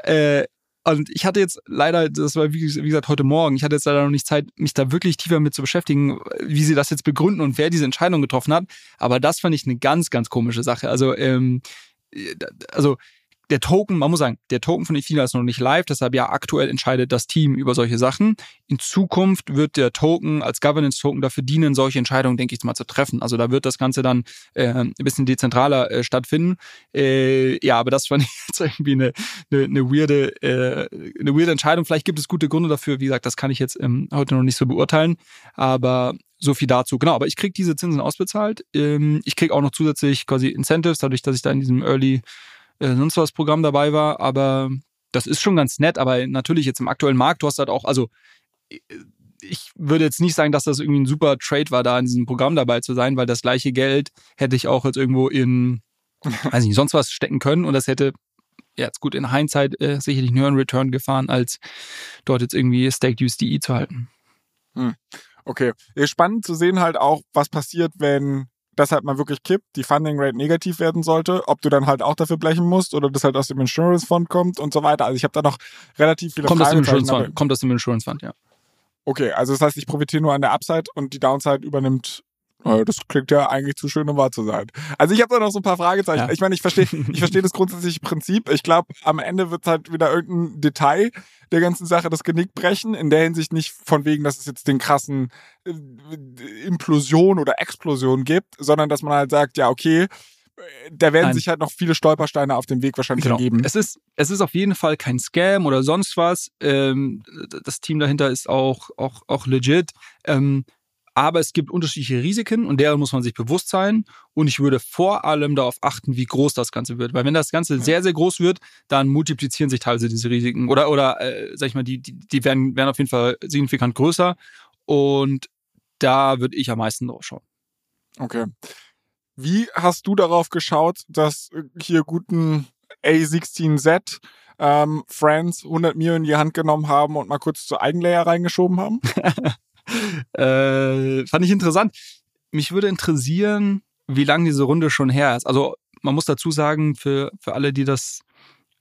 Äh, und ich hatte jetzt leider, das war wie, gesagt heute Morgen, ich hatte jetzt leider noch nicht Zeit, mich da wirklich tiefer mit zu beschäftigen, wie sie das jetzt begründen und wer diese Entscheidung getroffen hat. Aber das fand ich eine ganz, ganz komische Sache. Also, ähm, also der Token, man muss sagen, der Token von Ethereum ist noch nicht live, deshalb ja aktuell entscheidet das Team über solche Sachen. In Zukunft wird der Token als Governance-Token dafür dienen, solche Entscheidungen, denke ich mal, zu treffen. Also da wird das Ganze dann äh, ein bisschen dezentraler äh, stattfinden. Äh, ja, aber das fand ich jetzt irgendwie eine, eine, eine, weirde, äh, eine weirde Entscheidung. Vielleicht gibt es gute Gründe dafür. Wie gesagt, das kann ich jetzt ähm, heute noch nicht so beurteilen. Aber so viel dazu. Genau, aber ich kriege diese Zinsen ausbezahlt. Ähm, ich kriege auch noch zusätzlich quasi Incentives, dadurch, dass ich da in diesem Early äh, sonst was Programm dabei war, aber das ist schon ganz nett, aber natürlich jetzt im aktuellen Markt, du hast halt auch, also äh, ich würde jetzt nicht sagen, dass das irgendwie ein super Trade war, da in diesem Programm dabei zu sein, weil das gleiche Geld hätte ich auch jetzt irgendwo in, weiß nicht, sonst was stecken können und das hätte ja, jetzt gut in Hindsight äh, sicherlich einen höheren Return gefahren, als dort jetzt irgendwie Staked USDE zu halten. Hm. Okay. Spannend zu sehen halt auch, was passiert, wenn das halt mal wirklich kippt, die Funding Rate negativ werden sollte, ob du dann halt auch dafür blechen musst oder das halt aus dem Insurance Fund kommt und so weiter. Also ich habe da noch relativ viele kommt aus dem Insurance Fund, kommt aus dem Insurance Fund, ja. Okay, also das heißt, ich profitiere nur an der Upside und die Downside übernimmt das klingt ja eigentlich zu schön, um wahr zu sein. Also ich habe da noch so ein paar Fragezeichen. Ja. Ich meine, ich verstehe ich verstehe das grundsätzliche Prinzip. Ich glaube, am Ende wird halt wieder irgendein Detail der ganzen Sache das Genick brechen. In der Hinsicht nicht von wegen, dass es jetzt den krassen äh, Implosion oder Explosion gibt, sondern dass man halt sagt, ja, okay, da werden Nein. sich halt noch viele Stolpersteine auf dem Weg wahrscheinlich genau. ergeben. Es ist, es ist auf jeden Fall kein Scam oder sonst was. Ähm, das Team dahinter ist auch, auch, auch legit. Ähm, aber es gibt unterschiedliche Risiken und deren muss man sich bewusst sein. Und ich würde vor allem darauf achten, wie groß das Ganze wird. Weil wenn das Ganze sehr, sehr groß wird, dann multiplizieren sich teilweise diese Risiken. Oder, oder äh, sag ich mal, die, die, die werden, werden auf jeden Fall signifikant größer. Und da würde ich am meisten drauf schauen. Okay. Wie hast du darauf geschaut, dass hier guten A16Z ähm, Friends 100 Mio in die Hand genommen haben und mal kurz zu Eigenlayer reingeschoben haben? äh, fand ich interessant. Mich würde interessieren, wie lange diese Runde schon her ist. Also man muss dazu sagen, für, für alle, die das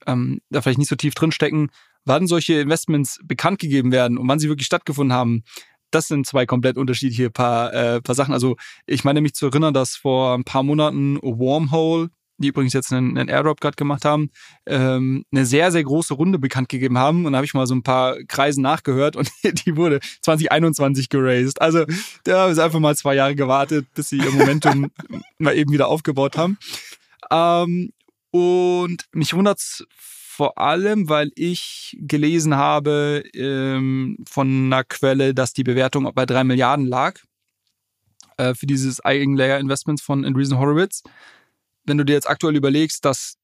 ähm, da vielleicht nicht so tief drinstecken, wann solche Investments bekannt gegeben werden und wann sie wirklich stattgefunden haben, das sind zwei komplett unterschiedliche paar, äh, paar Sachen. Also ich meine mich zu erinnern, dass vor ein paar Monaten Wormhole die übrigens jetzt einen, einen Airdrop gerade gemacht haben, ähm, eine sehr, sehr große Runde bekannt gegeben haben. Und da habe ich mal so ein paar Kreisen nachgehört und die wurde 2021 geraced. Also da haben sie einfach mal zwei Jahre gewartet, bis sie ihr Momentum mal eben wieder aufgebaut haben. Ähm, und mich wundert's vor allem, weil ich gelesen habe ähm, von einer Quelle, dass die Bewertung bei drei Milliarden lag äh, für dieses Eigenlayer Investments von Andreessen Horowitz wenn du dir jetzt aktuell überlegst, dass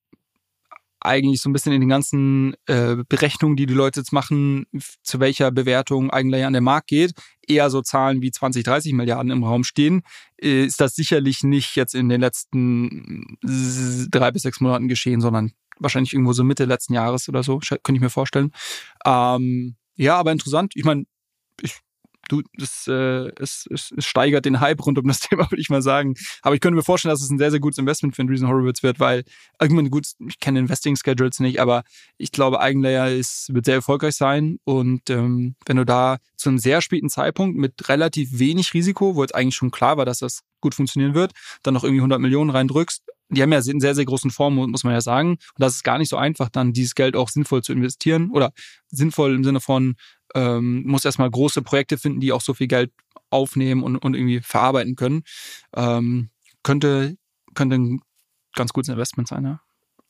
eigentlich so ein bisschen in den ganzen äh, Berechnungen, die die Leute jetzt machen, zu welcher Bewertung eigentlich an den Markt geht, eher so Zahlen wie 20, 30 Milliarden im Raum stehen, äh, ist das sicherlich nicht jetzt in den letzten drei bis sechs Monaten geschehen, sondern wahrscheinlich irgendwo so Mitte letzten Jahres oder so, könnte ich mir vorstellen. Ähm, ja, aber interessant. Ich meine, ich du, das, äh, es, es, es steigert den Hype rund um das Thema, würde ich mal sagen. Aber ich könnte mir vorstellen, dass es ein sehr, sehr gutes Investment für Andreessen Horowitz wird, weil irgendwann gut, ich kenne Investing Schedules nicht, aber ich glaube, Eigenlayer ist, wird sehr erfolgreich sein. Und ähm, wenn du da zu einem sehr späten Zeitpunkt mit relativ wenig Risiko, wo jetzt eigentlich schon klar war, dass das gut funktionieren wird, dann noch irgendwie 100 Millionen reindrückst, die haben ja einen sehr, sehr großen Fonds, muss man ja sagen. Und das ist gar nicht so einfach, dann dieses Geld auch sinnvoll zu investieren oder sinnvoll im Sinne von, ähm, muss erstmal große Projekte finden, die auch so viel Geld aufnehmen und, und irgendwie verarbeiten können. Ähm, könnte, könnte ein ganz gutes Investment sein, ja.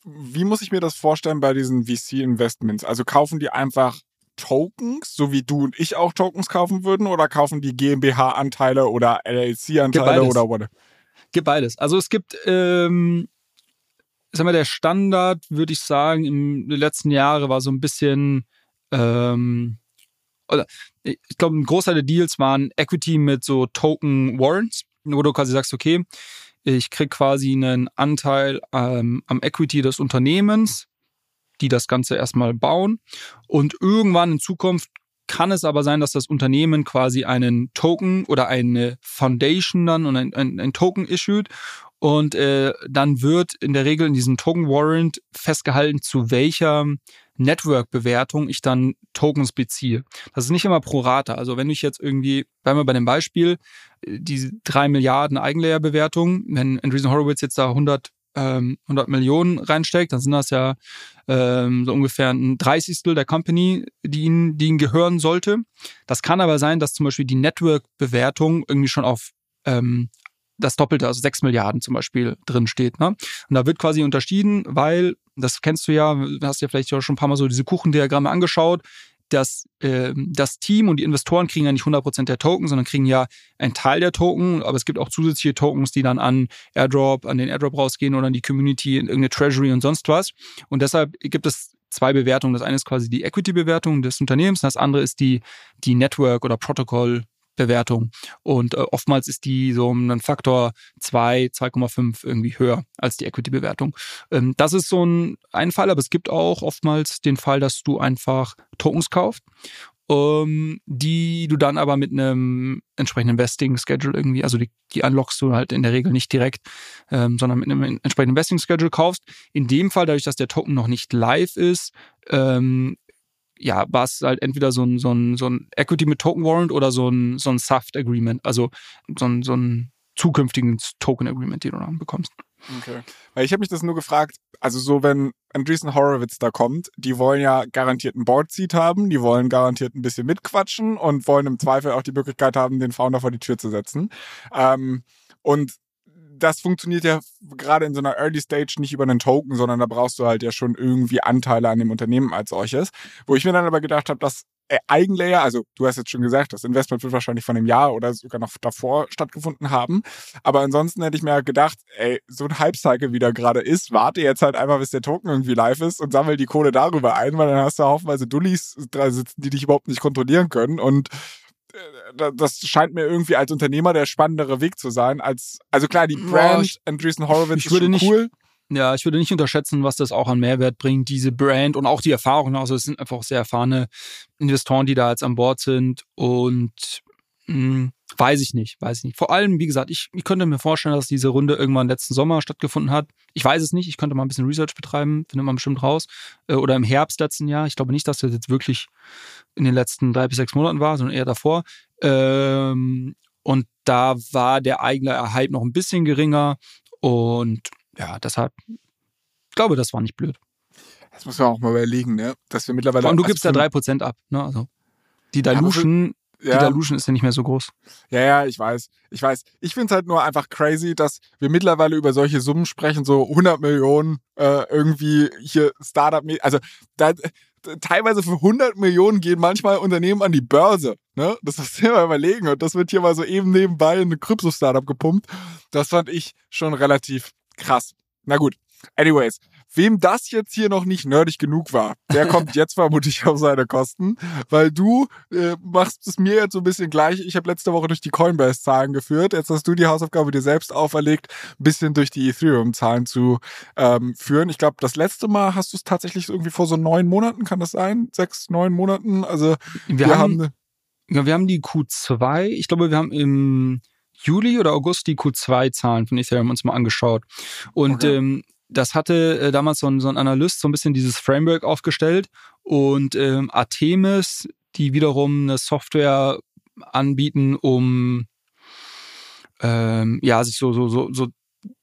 Wie muss ich mir das vorstellen bei diesen VC-Investments? Also kaufen die einfach Tokens, so wie du und ich auch Tokens kaufen würden, oder kaufen die GmbH-Anteile oder LLC-Anteile oder whatever? Gibt beides. Also es gibt, ähm, sag mal, der Standard, würde ich sagen, im letzten Jahre war so ein bisschen, ähm, oder ich glaube, ein Großteil der Deals waren Equity mit so Token Warrants, wo du quasi sagst, okay, ich krieg quasi einen Anteil ähm, am Equity des Unternehmens, die das Ganze erstmal bauen. Und irgendwann in Zukunft kann es aber sein, dass das Unternehmen quasi einen Token oder eine Foundation dann und ein, ein, ein Token issued und äh, dann wird in der Regel in diesem Token Warrant festgehalten, zu welcher Network-Bewertung ich dann Tokens beziehe. Das ist nicht immer pro Rata. Also wenn ich jetzt irgendwie, bleiben wir bei dem Beispiel, die drei Milliarden Eigenlayer-Bewertung, wenn Andreessen Horowitz jetzt da 100 ähm, 100 Millionen reinsteckt, dann sind das ja ähm, so ungefähr ein Dreißigstel der Company, die ihnen, die ihnen gehören sollte. Das kann aber sein, dass zum Beispiel die Network-Bewertung irgendwie schon auf ähm, das Doppelte, also 6 Milliarden zum Beispiel drin steht. Ne? Und da wird quasi unterschieden, weil, das kennst du ja, hast ja vielleicht schon ein paar Mal so diese Kuchendiagramme angeschaut, dass äh, das Team und die Investoren kriegen ja nicht 100% der Token, sondern kriegen ja einen Teil der Token, aber es gibt auch zusätzliche Tokens, die dann an Airdrop, an den Airdrop rausgehen oder an die Community, in irgendeine Treasury und sonst was. Und deshalb gibt es zwei Bewertungen. Das eine ist quasi die Equity-Bewertung des Unternehmens, das andere ist die, die Network- oder Protocol- Bewertung. Und äh, oftmals ist die so um einen Faktor 2, 2,5 irgendwie höher als die Equity-Bewertung. Ähm, das ist so ein, ein Fall, aber es gibt auch oftmals den Fall, dass du einfach Tokens kaufst ähm, die du dann aber mit einem entsprechenden Investing-Schedule irgendwie, also die, die unlockst du halt in der Regel nicht direkt, ähm, sondern mit einem entsprechenden Investing-Schedule kaufst. In dem Fall, dadurch, dass der Token noch nicht live ist, ähm, ja, war es halt entweder so ein, so ein, so ein Equity mit Token Warrant oder so ein, so ein Soft Agreement, also so ein, so ein zukünftiges Token Agreement, den du dann bekommst. Okay. Weil ich habe mich das nur gefragt, also so wenn Andreessen Horowitz da kommt, die wollen ja garantiert ein Board Seat haben, die wollen garantiert ein bisschen mitquatschen und wollen im Zweifel auch die Möglichkeit haben, den Founder vor die Tür zu setzen. Ähm, und das funktioniert ja gerade in so einer Early Stage nicht über einen Token, sondern da brauchst du halt ja schon irgendwie Anteile an dem Unternehmen als solches. Wo ich mir dann aber gedacht habe, dass äh, Eigenlayer, also du hast jetzt schon gesagt, das Investment wird wahrscheinlich von einem Jahr oder sogar noch davor stattgefunden haben. Aber ansonsten hätte ich mir halt gedacht, ey, so ein Hype-Cycle, wie der gerade ist, warte jetzt halt einfach, bis der Token irgendwie live ist und sammel die Kohle darüber ein, weil dann hast du haufenweise Dullis da sitzen, die dich überhaupt nicht kontrollieren können und das scheint mir irgendwie als Unternehmer der spannendere Weg zu sein, als, also klar, die Brand ja, Andreessen Horowitz ich würde nicht, cool. Ja, ich würde nicht unterschätzen, was das auch an Mehrwert bringt, diese Brand und auch die Erfahrung. Also es sind einfach sehr erfahrene Investoren, die da jetzt an Bord sind und mh, hm, weiß ich nicht, weiß ich nicht. Vor allem, wie gesagt, ich, ich könnte mir vorstellen, dass diese Runde irgendwann letzten Sommer stattgefunden hat. Ich weiß es nicht, ich könnte mal ein bisschen Research betreiben, findet man bestimmt raus. Äh, oder im Herbst letzten Jahr. Ich glaube nicht, dass das jetzt wirklich in den letzten drei bis sechs Monaten war, sondern eher davor. Ähm, und da war der eigene Hype noch ein bisschen geringer. Und ja, deshalb, ich glaube, das war nicht blöd. Das muss man auch mal überlegen, ne? Dass wir mittlerweile. Und du gibst ja drei Prozent ab, ne? Also die Dilution ja. die Dilution ist ja nicht mehr so groß. Ja, ja, ich weiß. Ich weiß. Ich finde es halt nur einfach crazy, dass wir mittlerweile über solche Summen sprechen, so 100 Millionen äh, irgendwie hier Startup, also da, teilweise für 100 Millionen gehen manchmal Unternehmen an die Börse. Ne? Das musst du dir mal überlegen. Und das wird hier mal so eben nebenbei in eine Krypto-Startup gepumpt. Das fand ich schon relativ krass. Na gut. Anyways, Wem das jetzt hier noch nicht nerdig genug war, der kommt jetzt vermutlich auf seine Kosten, weil du äh, machst es mir jetzt so ein bisschen gleich. Ich habe letzte Woche durch die Coinbase-Zahlen geführt. Jetzt hast du die Hausaufgabe dir selbst auferlegt, ein bisschen durch die Ethereum-Zahlen zu ähm, führen. Ich glaube, das letzte Mal hast du es tatsächlich irgendwie vor so neun Monaten, kann das sein? Sechs, neun Monaten? Also wir, wir haben, haben Ja, wir haben die Q2, ich glaube, wir haben im Juli oder August die Q2-Zahlen von Ethereum uns mal angeschaut. Und okay. ähm, das hatte äh, damals so ein, so ein Analyst so ein bisschen dieses Framework aufgestellt und ähm, Artemis, die wiederum eine Software anbieten, um ähm, ja, sich so, so, so, so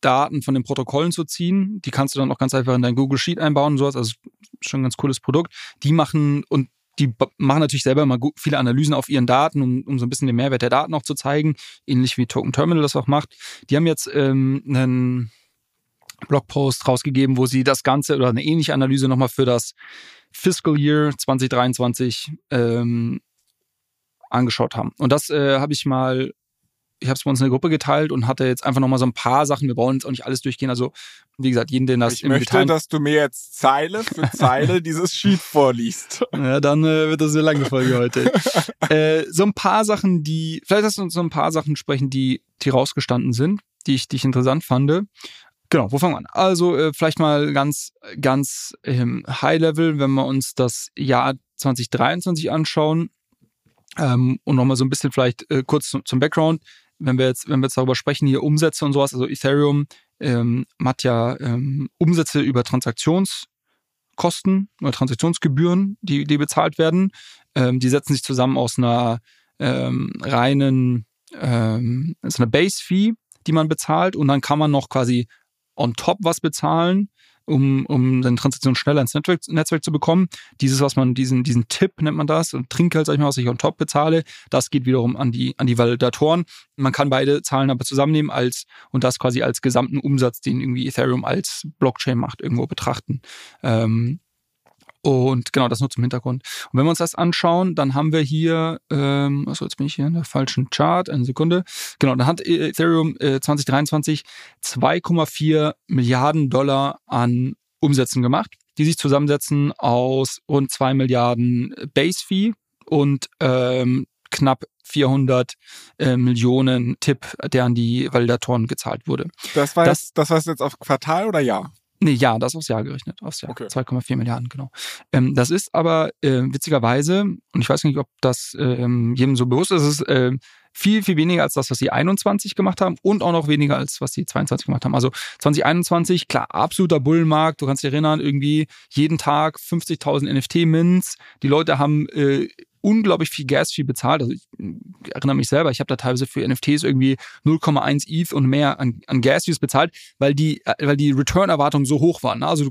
Daten von den Protokollen zu ziehen. Die kannst du dann auch ganz einfach in dein Google Sheet einbauen und sowas. Also schon ein ganz cooles Produkt. Die machen und die machen natürlich selber mal viele Analysen auf ihren Daten, um, um so ein bisschen den Mehrwert der Daten auch zu zeigen, ähnlich wie Token Terminal das auch macht. Die haben jetzt ähm, einen Blogpost rausgegeben, wo sie das Ganze oder eine ähnliche Analyse nochmal für das Fiscal Year 2023 ähm, angeschaut haben. Und das äh, habe ich mal ich habe es bei uns in der Gruppe geteilt und hatte jetzt einfach nochmal so ein paar Sachen. Wir wollen jetzt auch nicht alles durchgehen. Also, wie gesagt, jeden, den das ich im möchte, Detail... dass du mir jetzt Zeile für Zeile dieses Sheet vorliest. Ja, dann äh, wird das eine lange Folge heute. äh, so ein paar Sachen, die, vielleicht hast du uns so ein paar Sachen sprechen, die, die rausgestanden sind, die ich, die ich interessant fand. Genau, wo fangen wir an? Also, äh, vielleicht mal ganz, ganz ähm, High Level, wenn wir uns das Jahr 2023 anschauen. Ähm, und nochmal so ein bisschen vielleicht äh, kurz zum, zum Background wenn wir jetzt, wenn wir jetzt darüber sprechen, hier Umsätze und sowas, also Ethereum ähm, hat ja ähm, Umsätze über Transaktionskosten oder Transaktionsgebühren, die, die bezahlt werden. Ähm, die setzen sich zusammen aus einer ähm, reinen, ähm, ist eine Base-Fee, die man bezahlt und dann kann man noch quasi on top was bezahlen um, um seine Transaktion schneller ins Netzwerk, Netzwerk zu bekommen. Dieses, was man, diesen, diesen Tipp nennt man das, und Trinkgeld, sag ich mal, was ich on top bezahle, das geht wiederum an die, an die Validatoren. Man kann beide Zahlen aber zusammennehmen als, und das quasi als gesamten Umsatz, den irgendwie Ethereum als Blockchain macht, irgendwo betrachten. Ähm, und genau, das nur zum Hintergrund. Und wenn wir uns das anschauen, dann haben wir hier, ähm, also jetzt bin ich hier in der falschen Chart, eine Sekunde. Genau, dann hat Ethereum äh, 2023 2,4 Milliarden Dollar an Umsätzen gemacht, die sich zusammensetzen aus rund 2 Milliarden Base Fee und ähm, knapp 400 äh, Millionen Tipp, der an die Validatoren gezahlt wurde. Das war, das, jetzt, das war jetzt auf Quartal oder Jahr? Nee, ja, das aufs Jahr gerechnet, aufs Jahr. Okay. 2,4 Milliarden, genau. Ähm, das ist aber äh, witzigerweise, und ich weiß nicht, ob das ähm, jedem so bewusst ist, ist äh, viel, viel weniger als das, was sie 21 gemacht haben und auch noch weniger als was sie 22 gemacht haben. Also 2021, klar, absoluter Bullenmarkt. Du kannst dich erinnern, irgendwie jeden Tag 50.000 NFT-Mints. Die Leute haben äh, unglaublich viel Gas-Fee bezahlt. Also ich erinnere mich selber, ich habe da teilweise für NFTs irgendwie 0,1 ETH und mehr an, an Gas-Fees bezahlt, weil die, äh, weil die Return-Erwartungen so hoch waren. Ne? Also du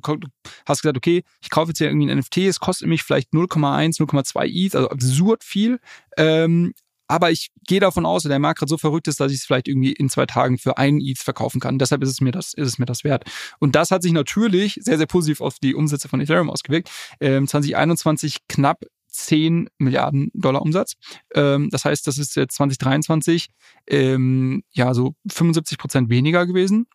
hast gesagt, okay, ich kaufe jetzt hier irgendwie ein NFT, es kostet mich vielleicht 0,1, 0,2 ETH, also absurd viel. Ähm, aber ich gehe davon aus, der Markt gerade so verrückt ist, dass ich es vielleicht irgendwie in zwei Tagen für einen ETH verkaufen kann. Deshalb ist es mir das, ist es mir das wert. Und das hat sich natürlich sehr, sehr positiv auf die Umsätze von Ethereum ausgewirkt. Ähm, 2021 knapp 10 Milliarden Dollar Umsatz. Ähm, das heißt, das ist jetzt 2023 ähm, ja so 75 Prozent weniger gewesen.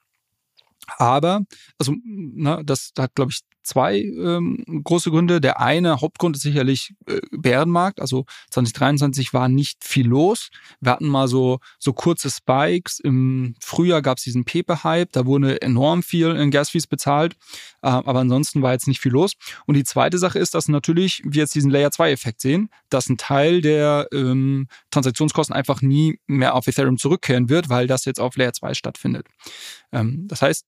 Aber, also, na, ne, das hat, glaube ich, zwei ähm, große Gründe. Der eine Hauptgrund ist sicherlich äh, Bärenmarkt. Also 2023 war nicht viel los. Wir hatten mal so, so kurze Spikes. Im Frühjahr gab es diesen Pepe-Hype. Da wurde enorm viel in Gasfees bezahlt. Äh, aber ansonsten war jetzt nicht viel los. Und die zweite Sache ist, dass natürlich wir jetzt diesen Layer-2-Effekt sehen, dass ein Teil der ähm, Transaktionskosten einfach nie mehr auf Ethereum zurückkehren wird, weil das jetzt auf Layer 2 stattfindet. Ähm, das heißt,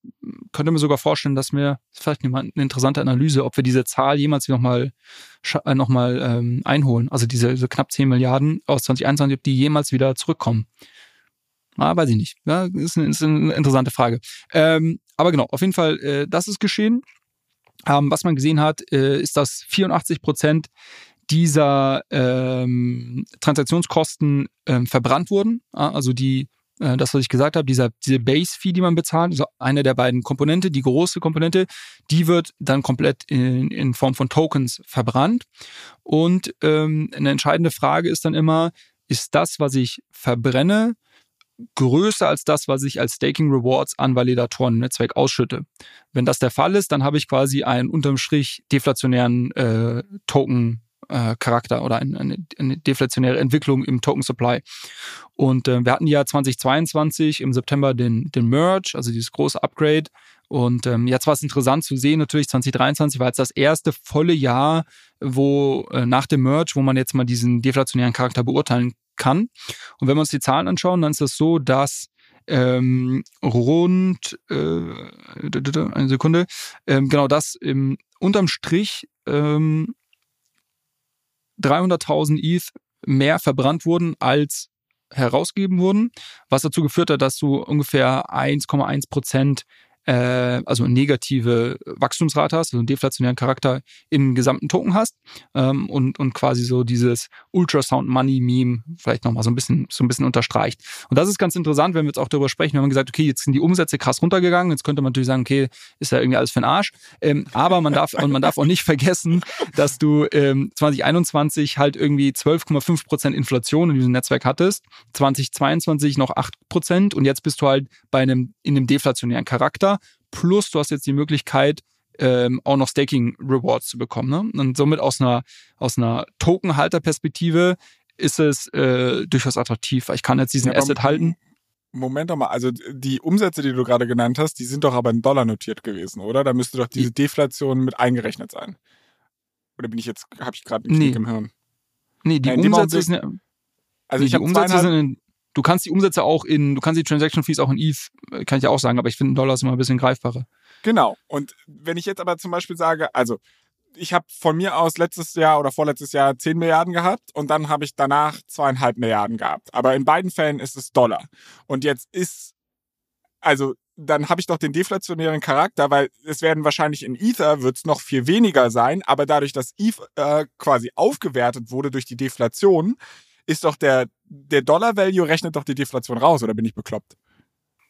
könnte mir sogar vorstellen, dass mir vielleicht eine interessante Analyse, ob wir diese Zahl jemals nochmal äh, noch mal, ähm, einholen. Also diese, diese knapp 10 Milliarden aus 2021, ob die jemals wieder zurückkommen. Ah, weiß ich nicht. Ja, ist, eine, ist eine interessante Frage. Ähm, aber genau, auf jeden Fall, äh, das ist geschehen. Ähm, was man gesehen hat, äh, ist, dass 84 Prozent dieser ähm, Transaktionskosten ähm, verbrannt wurden. Also die äh, das, was ich gesagt habe, dieser, diese Base-Fee, die man bezahlt, also eine der beiden Komponente, die große Komponente, die wird dann komplett in, in Form von Tokens verbrannt. Und ähm, eine entscheidende Frage ist dann immer, ist das, was ich verbrenne, größer als das, was ich als Staking Rewards an Validatoren im Netzwerk ausschütte. Wenn das der Fall ist, dann habe ich quasi einen unterm Strich deflationären äh, Token äh, Charakter oder eine, eine, eine, deflationäre Entwicklung im Token Supply. Und äh, wir hatten ja 2022 im September den, den Merge, also dieses große Upgrade, Und ähm, jetzt war es interessant zu sehen, natürlich 2023 war jetzt das erste volle Jahr, wo äh, nach dem Merge, wo man jetzt mal diesen deflationären Charakter beurteilen kann. Und wenn wir uns die Zahlen anschauen, dann ist das so, dass ähm, rund äh, eine Sekunde, ähm, genau das im unterm Strich ähm, 300.000 ETH mehr verbrannt wurden als herausgegeben wurden, was dazu geführt hat, dass du ungefähr 1,1 Prozent äh, also negative Wachstumsrate hast, also einen deflationären Charakter im gesamten Token hast ähm, und, und quasi so dieses Ultrasound Money Meme vielleicht nochmal so ein bisschen so ein bisschen unterstreicht. Und das ist ganz interessant, wenn wir jetzt auch darüber sprechen, wenn man gesagt, okay, jetzt sind die Umsätze krass runtergegangen, jetzt könnte man natürlich sagen, okay, ist ja irgendwie alles für den Arsch. Ähm, aber man darf und man darf auch nicht vergessen, dass du ähm, 2021 halt irgendwie 12,5 Prozent Inflation in diesem Netzwerk hattest, 2022 noch 8 Prozent und jetzt bist du halt bei einem in einem deflationären Charakter Plus du hast jetzt die Möglichkeit, ähm, auch noch Staking Rewards zu bekommen. Ne? Und somit aus einer, aus einer Token-Halter-Perspektive ist es äh, durchaus attraktiv. Ich kann jetzt diesen ja, Asset halten. Moment doch mal, also die Umsätze, die du gerade genannt hast, die sind doch aber in Dollar notiert gewesen, oder? Da müsste doch diese Deflation mit eingerechnet sein. Oder bin ich jetzt, habe ich gerade einen nee. im Hirn? Nee, die ja, Umsätze sind, also nee, ich die Umsätze sind in, Du kannst die Umsätze auch in, du kannst die Transaction Fees auch in ETH, äh, kann ich ja auch sagen, aber ich finde Dollar ist immer ein bisschen greifbarer. Genau. Und wenn ich jetzt aber zum Beispiel sage, also ich habe von mir aus letztes Jahr oder vorletztes Jahr 10 Milliarden gehabt und dann habe ich danach zweieinhalb Milliarden gehabt. Aber in beiden Fällen ist es Dollar. Und jetzt ist, also dann habe ich doch den deflationären Charakter, weil es werden wahrscheinlich in Ether wird es noch viel weniger sein, aber dadurch, dass Ether äh, quasi aufgewertet wurde durch die Deflation, ist doch der, der Dollar-Value rechnet doch die Deflation raus, oder bin ich bekloppt?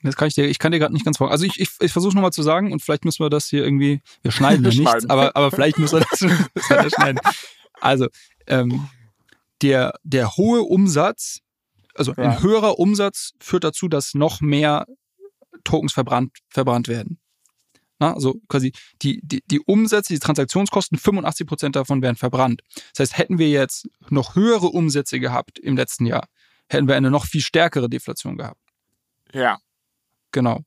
Das kann ich dir, ich kann dir gerade nicht ganz folgen. Also ich, ich, ich versuche nochmal zu sagen und vielleicht müssen wir das hier irgendwie, wir schneiden ja nichts, aber, aber vielleicht müssen wir das, müssen wir das schneiden. Also, ähm, der, der hohe Umsatz, also ja. ein höherer Umsatz führt dazu, dass noch mehr Tokens verbrannt, verbrannt werden. Na, also quasi die, die, die Umsätze, die Transaktionskosten, 85 Prozent davon werden verbrannt. Das heißt, hätten wir jetzt noch höhere Umsätze gehabt im letzten Jahr, hätten wir eine noch viel stärkere Deflation gehabt. Ja. Genau.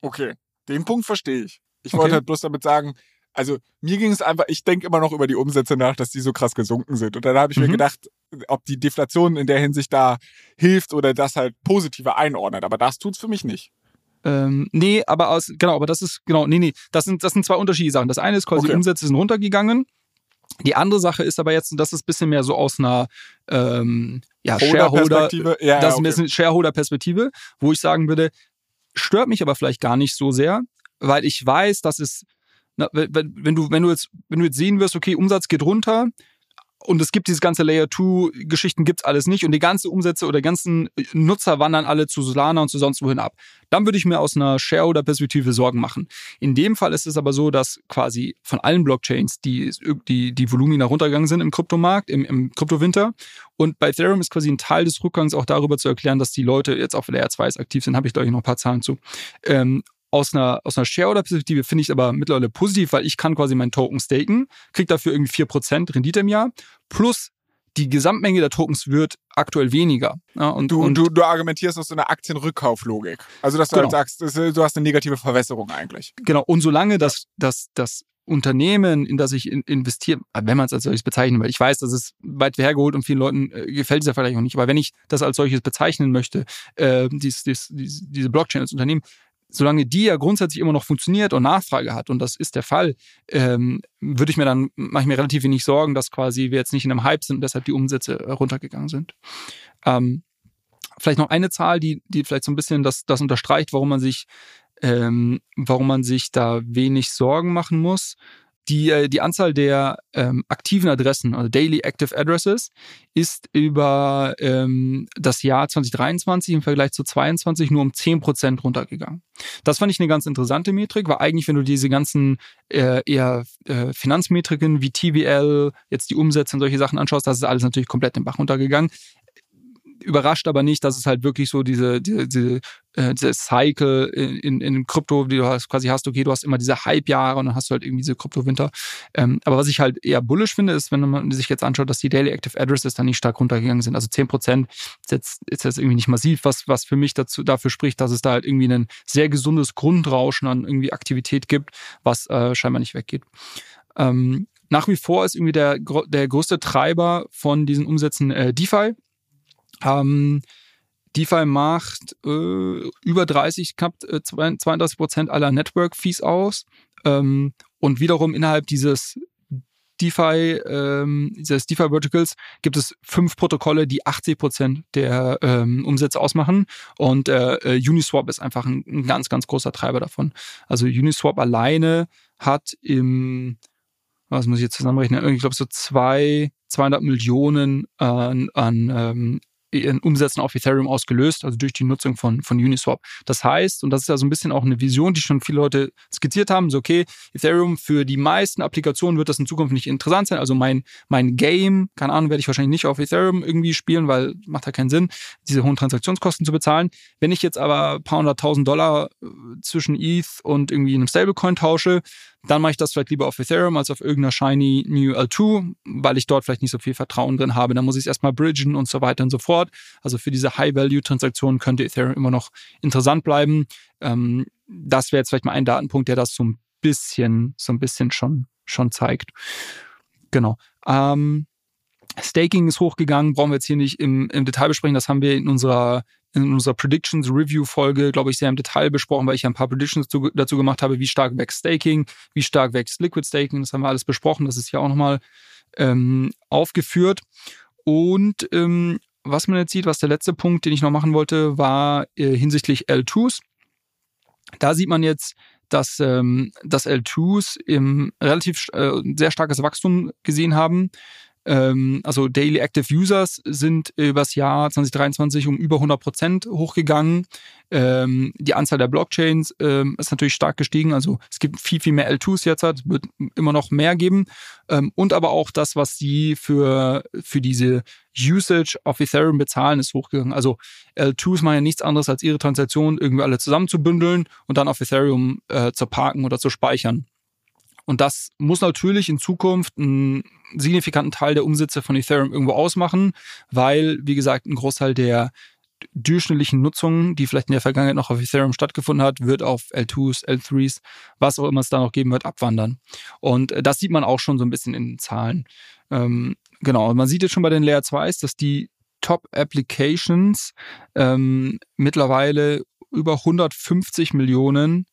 Okay, den Punkt verstehe ich. Ich okay. wollte halt bloß damit sagen, also mir ging es einfach, ich denke immer noch über die Umsätze nach, dass die so krass gesunken sind. Und dann habe ich mhm. mir gedacht, ob die Deflation in der Hinsicht da hilft oder das halt positiver einordnet. Aber das tut es für mich nicht. Ähm, nee, aber aus, genau, aber das ist, genau, nee, nee, das sind, das sind zwei unterschiedliche Sachen. Das eine ist quasi, okay. Umsätze sind runtergegangen. Die andere Sache ist aber jetzt, das ist ein bisschen mehr so aus einer ähm, ja, Shareholder, ja, das ist ein bisschen Shareholder-Perspektive, wo ich sagen würde, stört mich aber vielleicht gar nicht so sehr, weil ich weiß, dass es, na, wenn, du, wenn du jetzt, wenn du jetzt sehen wirst, okay, Umsatz geht runter, und es gibt dieses ganze Layer 2 Geschichten gibt's alles nicht und die ganze Umsätze oder ganzen Nutzer wandern alle zu Solana und zu sonst wohin ab. Dann würde ich mir aus einer Shareholder Perspektive Sorgen machen. In dem Fall ist es aber so, dass quasi von allen Blockchains die die die Volumina runtergegangen sind im Kryptomarkt, im, im Kryptowinter und bei Ethereum ist quasi ein Teil des Rückgangs auch darüber zu erklären, dass die Leute jetzt auf Layer 2 aktiv sind, habe ich glaube ich noch ein paar Zahlen zu. Ähm, aus einer, aus einer Shareholder-Perspektive finde ich aber mittlerweile positiv, weil ich kann quasi meinen Token staken, kriege dafür irgendwie 4% Rendite im Jahr, plus die Gesamtmenge der Tokens wird aktuell weniger. Ja, und, du, und du, du argumentierst aus so einer Aktienrückkauflogik. Also, dass du genau. halt sagst, du hast eine negative Verwässerung eigentlich. Genau. Und solange das, das, das Unternehmen, in das ich investiere, wenn man es als solches bezeichnen will, ich weiß, das ist weit hergeholt und vielen Leuten äh, gefällt es ja vielleicht auch nicht, aber wenn ich das als solches bezeichnen möchte, äh, dies, dies, dies, diese Blockchain als Unternehmen, solange die ja grundsätzlich immer noch funktioniert und Nachfrage hat, und das ist der Fall, ähm, würde ich mir dann, mache ich mir relativ wenig Sorgen, dass quasi wir jetzt nicht in einem Hype sind und deshalb die Umsätze äh, runtergegangen sind. Ähm, vielleicht noch eine Zahl, die, die vielleicht so ein bisschen das, das unterstreicht, warum man sich, ähm, warum man sich da wenig Sorgen machen muss. Die, äh, die Anzahl der ähm, aktiven Adressen, also Daily Active Addresses, ist über ähm, das Jahr 2023 im Vergleich zu 2022 nur um 10% runtergegangen. Das fand ich eine ganz interessante Metrik, weil eigentlich, wenn du diese ganzen äh, eher äh, Finanzmetriken wie TVL, jetzt die Umsätze und solche Sachen anschaust, das ist alles natürlich komplett den Bach runtergegangen überrascht aber nicht, dass es halt wirklich so diese, diese, diese, äh, diese Cycle in, in, in Krypto, die du hast, quasi hast, okay, du hast immer diese Hype-Jahre und dann hast du halt irgendwie diese Krypto-Winter. Ähm, aber was ich halt eher bullish finde, ist, wenn man sich jetzt anschaut, dass die Daily Active Addresses dann nicht stark runtergegangen sind. Also 10 Prozent ist jetzt, ist jetzt irgendwie nicht massiv, was, was für mich dazu, dafür spricht, dass es da halt irgendwie ein sehr gesundes Grundrauschen an irgendwie Aktivität gibt, was äh, scheinbar nicht weggeht. Ähm, nach wie vor ist irgendwie der, der größte Treiber von diesen Umsätzen äh, DeFi. Ähm, DeFi macht äh, über 30, knapp äh, 32 Prozent aller Network-Fees aus. Ähm, und wiederum innerhalb dieses DeFi, ähm, dieses DeFi Verticals gibt es fünf Protokolle, die 80 Prozent der ähm, Umsätze ausmachen. Und äh, äh, Uniswap ist einfach ein, ein, ganz, ganz großer Treiber davon. Also Uniswap alleine hat im, was muss ich jetzt zusammenrechnen, ich glaube so zwei, 200 Millionen an, an ähm, in Umsätzen auf Ethereum ausgelöst, also durch die Nutzung von, von Uniswap. Das heißt, und das ist ja so ein bisschen auch eine Vision, die schon viele Leute skizziert haben, so okay, Ethereum für die meisten Applikationen wird das in Zukunft nicht interessant sein. Also mein, mein Game, keine Ahnung, werde ich wahrscheinlich nicht auf Ethereum irgendwie spielen, weil macht ja keinen Sinn, diese hohen Transaktionskosten zu bezahlen. Wenn ich jetzt aber ein paar hunderttausend Dollar äh, zwischen ETH und irgendwie einem Stablecoin tausche, dann mache ich das vielleicht lieber auf Ethereum als auf irgendeiner shiny New L2, weil ich dort vielleicht nicht so viel Vertrauen drin habe. Dann muss ich es erstmal bridgen und so weiter und so fort. Also für diese High-Value-Transaktionen könnte Ethereum immer noch interessant bleiben. Ähm, das wäre jetzt vielleicht mal ein Datenpunkt, der das so ein bisschen, so ein bisschen schon, schon zeigt. Genau. Ähm, Staking ist hochgegangen, brauchen wir jetzt hier nicht im, im Detail besprechen. Das haben wir in unserer in unserer Predictions Review Folge, glaube ich, sehr im Detail besprochen, weil ich ja ein paar Predictions dazu, dazu gemacht habe, wie stark wächst Staking, wie stark wächst Liquid Staking. Das haben wir alles besprochen. Das ist ja auch nochmal ähm, aufgeführt. Und ähm, was man jetzt sieht, was der letzte Punkt, den ich noch machen wollte, war äh, hinsichtlich L2s. Da sieht man jetzt, dass, ähm, dass L2s im relativ äh, sehr starkes Wachstum gesehen haben ähm, also Daily Active Users sind übers Jahr 2023 um über 100 Prozent hochgegangen. Ähm, die Anzahl der Blockchains ähm, ist natürlich stark gestiegen. Also es gibt viel, viel mehr L2s jetzt, es wird immer noch mehr geben. Ähm, und aber auch das, was sie für, für diese Usage auf Ethereum bezahlen, ist hochgegangen. Also L2s machen ja nichts anderes, als ihre Transaktionen irgendwie alle zusammenzubündeln und dann auf Ethereum äh, zu parken oder zu speichern. Und das muss natürlich in Zukunft einen signifikanten Teil der Umsätze von Ethereum irgendwo ausmachen, weil, wie gesagt, ein Großteil der durchschnittlichen Nutzung, die vielleicht in der Vergangenheit noch auf Ethereum stattgefunden hat, wird auf L2s, L3s, was auch immer es da noch geben wird, abwandern. Und äh, das sieht man auch schon so ein bisschen in den Zahlen. Ähm, genau, man sieht jetzt schon bei den Layer 2s, dass die Top Applications ähm, mittlerweile über 150 Millionen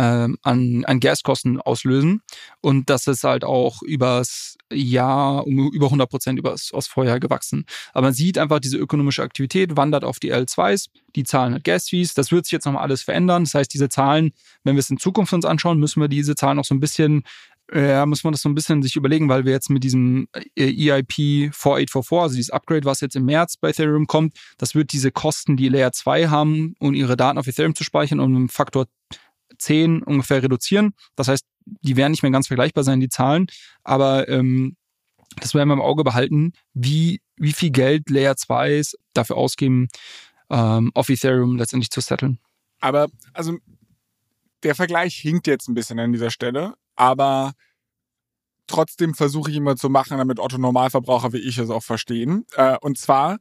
an, an Gaskosten auslösen und das ist halt auch übers Jahr um über 100 Prozent übers aus Vorjahr gewachsen. Aber man sieht einfach, diese ökonomische Aktivität wandert auf die L2s, die zahlen halt Gas-Fees. Das wird sich jetzt nochmal alles verändern. Das heißt, diese Zahlen, wenn wir es in Zukunft uns anschauen, müssen wir diese Zahlen noch so ein bisschen ja, muss man das so ein bisschen sich überlegen, weil wir jetzt mit diesem äh, EIP 4844, also dieses Upgrade, was jetzt im März bei Ethereum kommt, das wird diese Kosten, die Layer 2 haben, um ihre Daten auf Ethereum zu speichern, um einen Faktor 10 ungefähr reduzieren. Das heißt, die werden nicht mehr ganz vergleichbar sein, die Zahlen. Aber ähm, das werden wir im Auge behalten, wie, wie viel Geld Layer 2s dafür ausgeben, ähm, auf Ethereum letztendlich zu setteln. Aber, also, der Vergleich hinkt jetzt ein bisschen an dieser Stelle, aber trotzdem versuche ich immer zu machen, damit Otto Normalverbraucher wie ich es auch verstehen. Äh, und zwar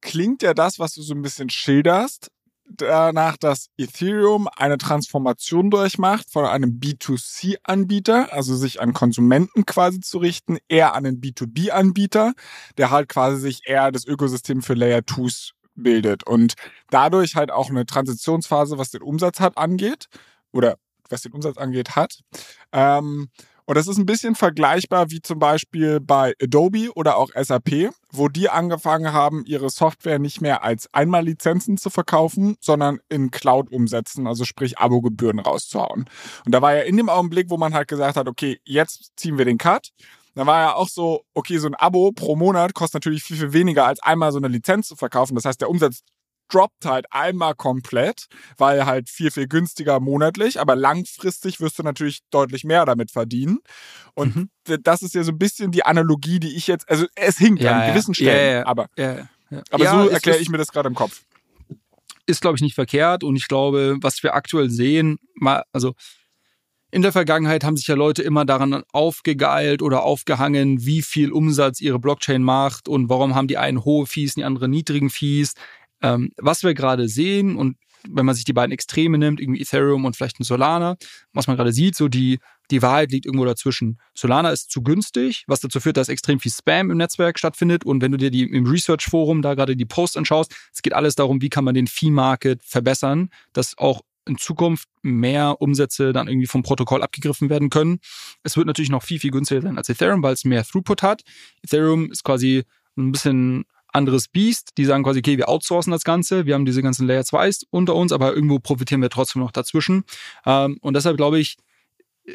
klingt ja das, was du so ein bisschen schilderst, danach, dass Ethereum eine Transformation durchmacht von einem B2C-Anbieter, also sich an Konsumenten quasi zu richten, eher an einen B2B-Anbieter, der halt quasi sich eher das Ökosystem für Layer 2s bildet und dadurch halt auch eine Transitionsphase, was den Umsatz hat, angeht oder was den Umsatz angeht, hat. Ähm, und das ist ein bisschen vergleichbar wie zum Beispiel bei Adobe oder auch SAP, wo die angefangen haben, ihre Software nicht mehr als Einmallizenzen zu verkaufen, sondern in Cloud umsetzen, also sprich Abogebühren rauszuhauen. Und da war ja in dem Augenblick, wo man halt gesagt hat, okay, jetzt ziehen wir den Cut, dann war ja auch so, okay, so ein Abo pro Monat kostet natürlich viel, viel weniger als einmal so eine Lizenz zu verkaufen. Das heißt, der Umsatz droppt halt einmal komplett, weil halt viel, viel günstiger monatlich, aber langfristig wirst du natürlich deutlich mehr damit verdienen. Und mhm. das ist ja so ein bisschen die Analogie, die ich jetzt, also es hinkt ja, an gewissen Stellen, ja, ja, aber. Ja, Aber Ja, so erkläre ich mir das gerade im Kopf. ist, glaube ich, nicht verkehrt. Und ich glaube, was wir aktuell sehen, mal, also in der Vergangenheit haben sich ja Leute immer daran aufgegeilt oder aufgehangen, wie viel Umsatz ihre Blockchain macht und warum haben die einen hohe Fees und die anderen niedrigen Fees. Ähm, was wir gerade sehen und wenn man sich die beiden Extreme nimmt, irgendwie Ethereum und vielleicht ein Solana, was man gerade sieht, so die, die Wahrheit liegt irgendwo dazwischen. Solana ist zu günstig, was dazu führt, dass extrem viel Spam im Netzwerk stattfindet. Und wenn du dir die im Research Forum da gerade die Posts anschaust, es geht alles darum, wie kann man den Fee-Market verbessern, dass auch in Zukunft mehr Umsätze dann irgendwie vom Protokoll abgegriffen werden können. Es wird natürlich noch viel, viel günstiger sein als Ethereum, weil es mehr Throughput hat. Ethereum ist quasi ein bisschen anderes Biest. Die sagen quasi, okay, wir outsourcen das Ganze, wir haben diese ganzen Layer 2s unter uns, aber irgendwo profitieren wir trotzdem noch dazwischen. Ähm, und deshalb glaube ich, äh,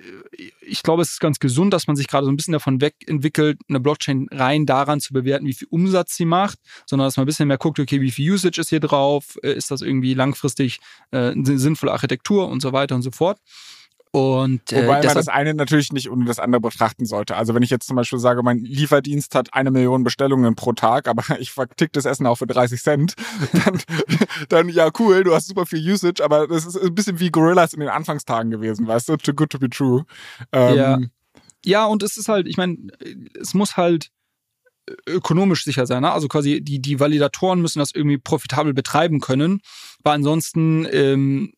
ich glaube, es ist ganz gesund, dass man sich gerade so ein bisschen davon wegentwickelt, eine Blockchain rein daran zu bewerten, wie viel Umsatz sie macht, sondern dass man ein bisschen mehr guckt, okay, wie viel Usage ist hier drauf, Äh, ist das irgendwie langfristig äh, eine sinnvolle Architektur und so weiter und so fort. Und äh, Wobei man das eine natürlich nicht ohne das andere betrachten sollte. Also wenn ich jetzt zum Beispiel sage, mein Lieferdienst hat eine Million Bestellungen pro Tag, aber ich vertick das Essen auch für 30 Cent, dann, dann ja cool, du hast super viel Usage, aber das ist ein bisschen wie Gorillas in den Anfangstagen gewesen, weißt du? Too good to be true. Ähm, Ja. Ja, und es ist halt, ich meine, es muss halt ökonomisch sicher sein. Ne? Also quasi die, die Validatoren müssen das irgendwie profitabel betreiben können, weil ansonsten, ähm,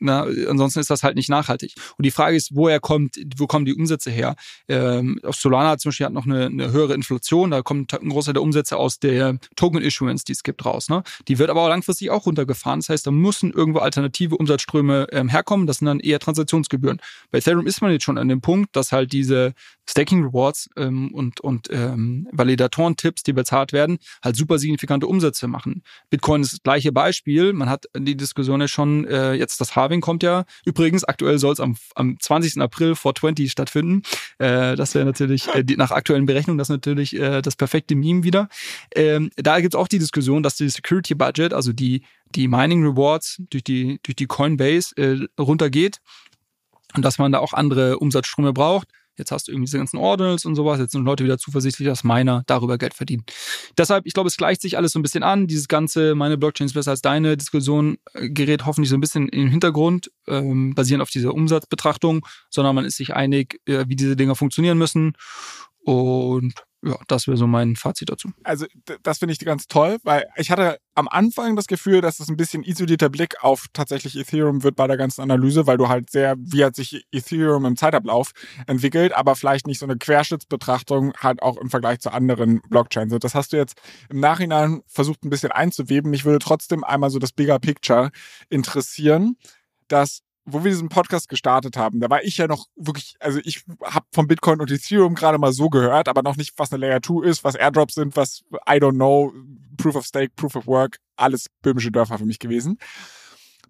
na, ansonsten ist das halt nicht nachhaltig. Und die Frage ist, woher kommt, wo kommen die Umsätze her? Ähm, Solana zum Beispiel hat noch eine, eine höhere Inflation, da kommt ein Großteil der Umsätze aus der Token-Issuance, die es gibt, raus. Ne? Die wird aber auch langfristig auch runtergefahren. Das heißt, da müssen irgendwo alternative Umsatzströme ähm, herkommen. Das sind dann eher Transaktionsgebühren. Bei Ethereum ist man jetzt schon an dem Punkt, dass halt diese Staking Rewards ähm, und, und ähm, Validatoren-Tipps, die bezahlt werden, halt super signifikante Umsätze machen. Bitcoin ist das gleiche Beispiel. Man hat die Diskussion ja schon, äh, jetzt das Halving kommt ja. Übrigens, aktuell soll es am, am 20. April 420 stattfinden. Äh, das wäre natürlich, äh, die, nach aktuellen Berechnungen, das natürlich äh, das perfekte Meme wieder. Ähm, da gibt es auch die Diskussion, dass die Security Budget, also die, die Mining Rewards durch die, durch die Coinbase äh, runtergeht und dass man da auch andere Umsatzströme braucht. Jetzt hast du irgendwie diese ganzen Ordinals und sowas. Jetzt sind Leute wieder zuversichtlich, dass Miner darüber Geld verdienen. Deshalb, ich glaube, es gleicht sich alles so ein bisschen an. Dieses ganze, meine Blockchain ist besser als deine Diskussion äh, gerät hoffentlich so ein bisschen in den Hintergrund, ähm, basierend auf dieser Umsatzbetrachtung, sondern man ist sich einig, äh, wie diese Dinger funktionieren müssen. Und ja, das wäre so mein Fazit dazu. also das finde ich ganz toll, weil ich hatte am Anfang das Gefühl, dass es ein bisschen isolierter Blick auf tatsächlich Ethereum wird bei der ganzen Analyse, weil du halt sehr, wie hat sich Ethereum im Zeitablauf entwickelt, aber vielleicht nicht so eine Querschnittsbetrachtung halt auch im Vergleich zu anderen Blockchains. Das hast du jetzt im Nachhinein versucht ein bisschen einzuweben. Mich würde trotzdem einmal so das Bigger Picture interessieren, dass wo wir diesen Podcast gestartet haben, da war ich ja noch wirklich, also ich habe von Bitcoin und Ethereum gerade mal so gehört, aber noch nicht, was eine Layer 2 ist, was Airdrops sind, was I don't know, Proof of Stake, Proof of Work, alles böhmische Dörfer für mich gewesen.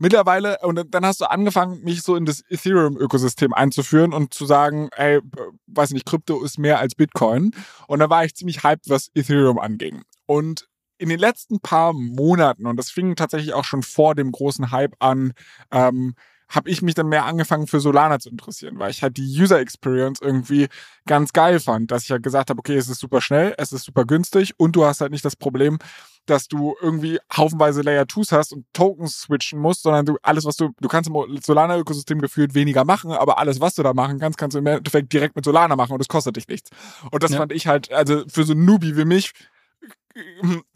Mittlerweile, und dann hast du angefangen, mich so in das Ethereum-Ökosystem einzuführen und zu sagen, ey, weiß nicht, Krypto ist mehr als Bitcoin. Und da war ich ziemlich hyped, was Ethereum anging. Und in den letzten paar Monaten, und das fing tatsächlich auch schon vor dem großen Hype an, ähm, habe ich mich dann mehr angefangen für Solana zu interessieren, weil ich halt die User Experience irgendwie ganz geil fand, dass ich halt gesagt habe, okay, es ist super schnell, es ist super günstig und du hast halt nicht das Problem, dass du irgendwie haufenweise Layer 2s hast und Tokens switchen musst, sondern du alles, was du, du kannst im Solana-Ökosystem gefühlt weniger machen, aber alles, was du da machen kannst, kannst du im Endeffekt direkt mit Solana machen und es kostet dich nichts. Und das Ja. fand ich halt, also für so ein Newbie wie mich,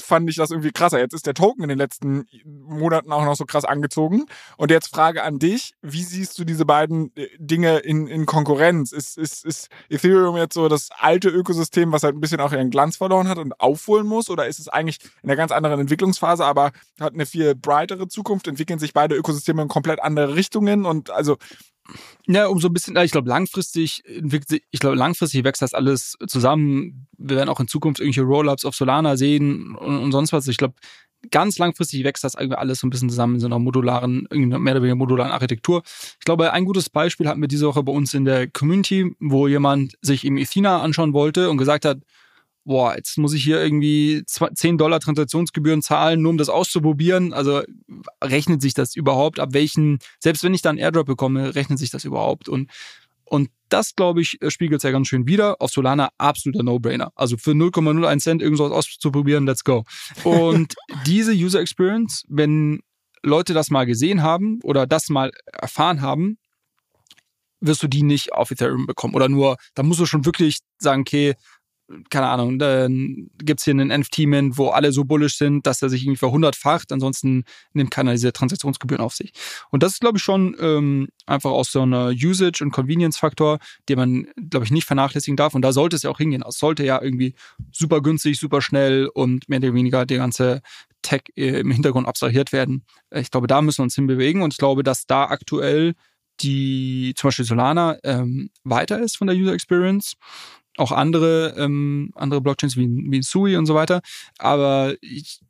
fand ich das irgendwie krasser. Jetzt ist der Token in den letzten Monaten auch noch so krass angezogen. Und jetzt Frage an dich, wie siehst du diese beiden äh, Dinge in, in Konkurrenz? Ist, ist, ist Ethereum jetzt so das alte Ökosystem, was halt ein bisschen auch ihren Glanz verloren hat und aufholen muss? Oder ist es eigentlich in einer ganz anderen Entwicklungsphase, aber hat eine viel brightere Zukunft? Entwickeln sich beide Ökosysteme in komplett andere Richtungen? Und also, Ja, um so ein bisschen, ich glaube, langfristig ich glaube, langfristig wächst das alles zusammen. Wir werden auch in Zukunft irgendwelche Rollups auf Solana sehen und, und sonst was. Ich glaube, ganz langfristig wächst das irgendwie alles so ein bisschen zusammen in so einer modularen, mehr oder weniger modularen Architektur. Ich glaube, ein gutes Beispiel hatten wir diese Woche bei uns in der Community, wo jemand sich eben Ethina anschauen wollte und gesagt hat, boah, jetzt muss ich hier irgendwie 10 Dollar Transaktionsgebühren zahlen, nur um das auszuprobieren. Also rechnet sich das überhaupt? Ab welchen, selbst wenn ich dann Airdrop bekomme, rechnet sich das überhaupt? Und Und das, glaube ich, spiegelt es ja ganz schön wieder. Auf Solana absoluter No-Brainer. Also für 0,01 Cent irgendwas auszuprobieren, let's go. Und diese User Experience, wenn Leute das mal gesehen haben oder das mal erfahren haben, wirst du die nicht auf Ethereum bekommen. Oder nur, da musst du schon wirklich sagen, okay, keine Ahnung, dann gibt's hier einen NFT-Mint, wo alle so bullish sind, dass er sich irgendwie verhundertfacht. Ansonsten nimmt keiner diese Transaktionsgebühren auf sich. Und das ist, glaube ich, schon ähm, einfach aus so einer Usage- und Convenience-Faktor, den man, glaube ich, nicht vernachlässigen darf. Und da sollte es ja auch hingehen. Es sollte ja irgendwie super günstig, super schnell und mehr oder weniger der ganze Tech äh, im Hintergrund abstrahiert werden. Ich glaube, da müssen wir uns hinbewegen. Und ich glaube, dass da aktuell die zum Beispiel Solana ähm, weiter ist von der User Experience auch andere, ähm, andere Blockchains wie, wie Sui und so weiter. Aber ich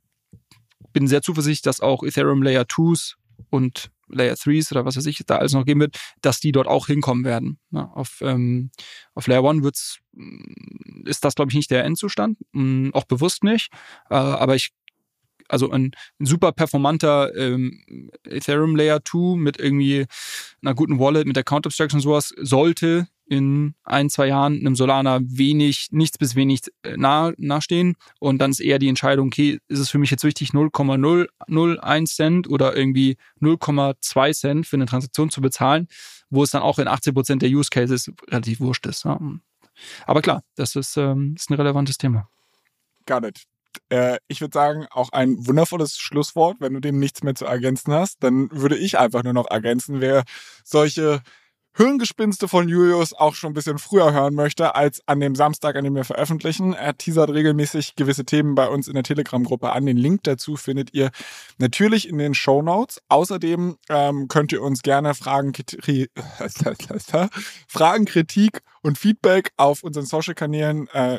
bin sehr zuversichtlich, dass auch Ethereum Layer 2s und Layer 3s oder was weiß ich da alles noch geben wird, dass die dort auch hinkommen werden. Ja, auf, ähm, auf Layer 1 wird's, ist das, glaube ich, nicht der Endzustand, mh, auch bewusst nicht. Äh, aber ich also ein, ein super performanter ähm, Ethereum Layer 2 mit irgendwie einer guten Wallet, mit Account Abstraction und sowas, sollte in ein, zwei Jahren einem Solana wenig, nichts bis wenig äh, nah, nahestehen. Und dann ist eher die Entscheidung, okay, ist es für mich jetzt wichtig, 0,001 Cent oder irgendwie 0,2 Cent für eine Transaktion zu bezahlen, wo es dann auch in 80 Prozent der Use Cases relativ wurscht ist. Ja. Aber klar, das ist, ähm, ist ein relevantes Thema. Got it. Äh, ich würde sagen, auch ein wundervolles Schlusswort. Wenn du dem nichts mehr zu ergänzen hast, dann würde ich einfach nur noch ergänzen, wer solche Hirngespinste von Julius auch schon ein bisschen früher hören möchte als an dem Samstag, an dem wir veröffentlichen. Er teasert regelmäßig gewisse Themen bei uns in der Telegram-Gruppe an. Den Link dazu findet ihr natürlich in den Show Notes. Außerdem ähm, könnt ihr uns gerne Fragen, Fragen, Kritik und Feedback auf unseren Social-Kanälen äh,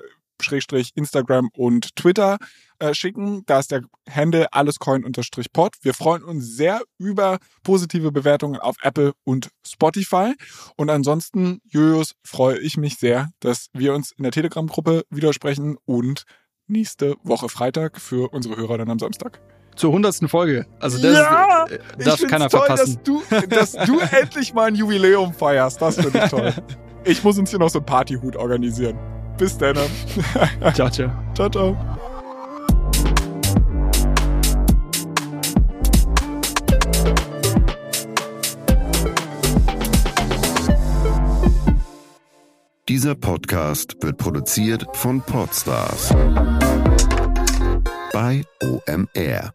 Instagram und Twitter äh, schicken. Da ist der Handle allescoin-pod. Wir freuen uns sehr über positive Bewertungen auf Apple und Spotify. Und ansonsten, Julius, freue ich mich sehr, dass wir uns in der Telegram-Gruppe widersprechen und nächste Woche Freitag für unsere Hörer dann am Samstag zur hundertsten Folge. Also das ja, darf keiner toll, verpassen. Dass du, dass du endlich mal ein Jubiläum feierst. Das finde ich toll. Ich muss uns hier noch so einen Partyhut organisieren. Bis dann. ciao, ciao. Ciao, ciao. Dieser Podcast wird produziert von Podstars bei OMR.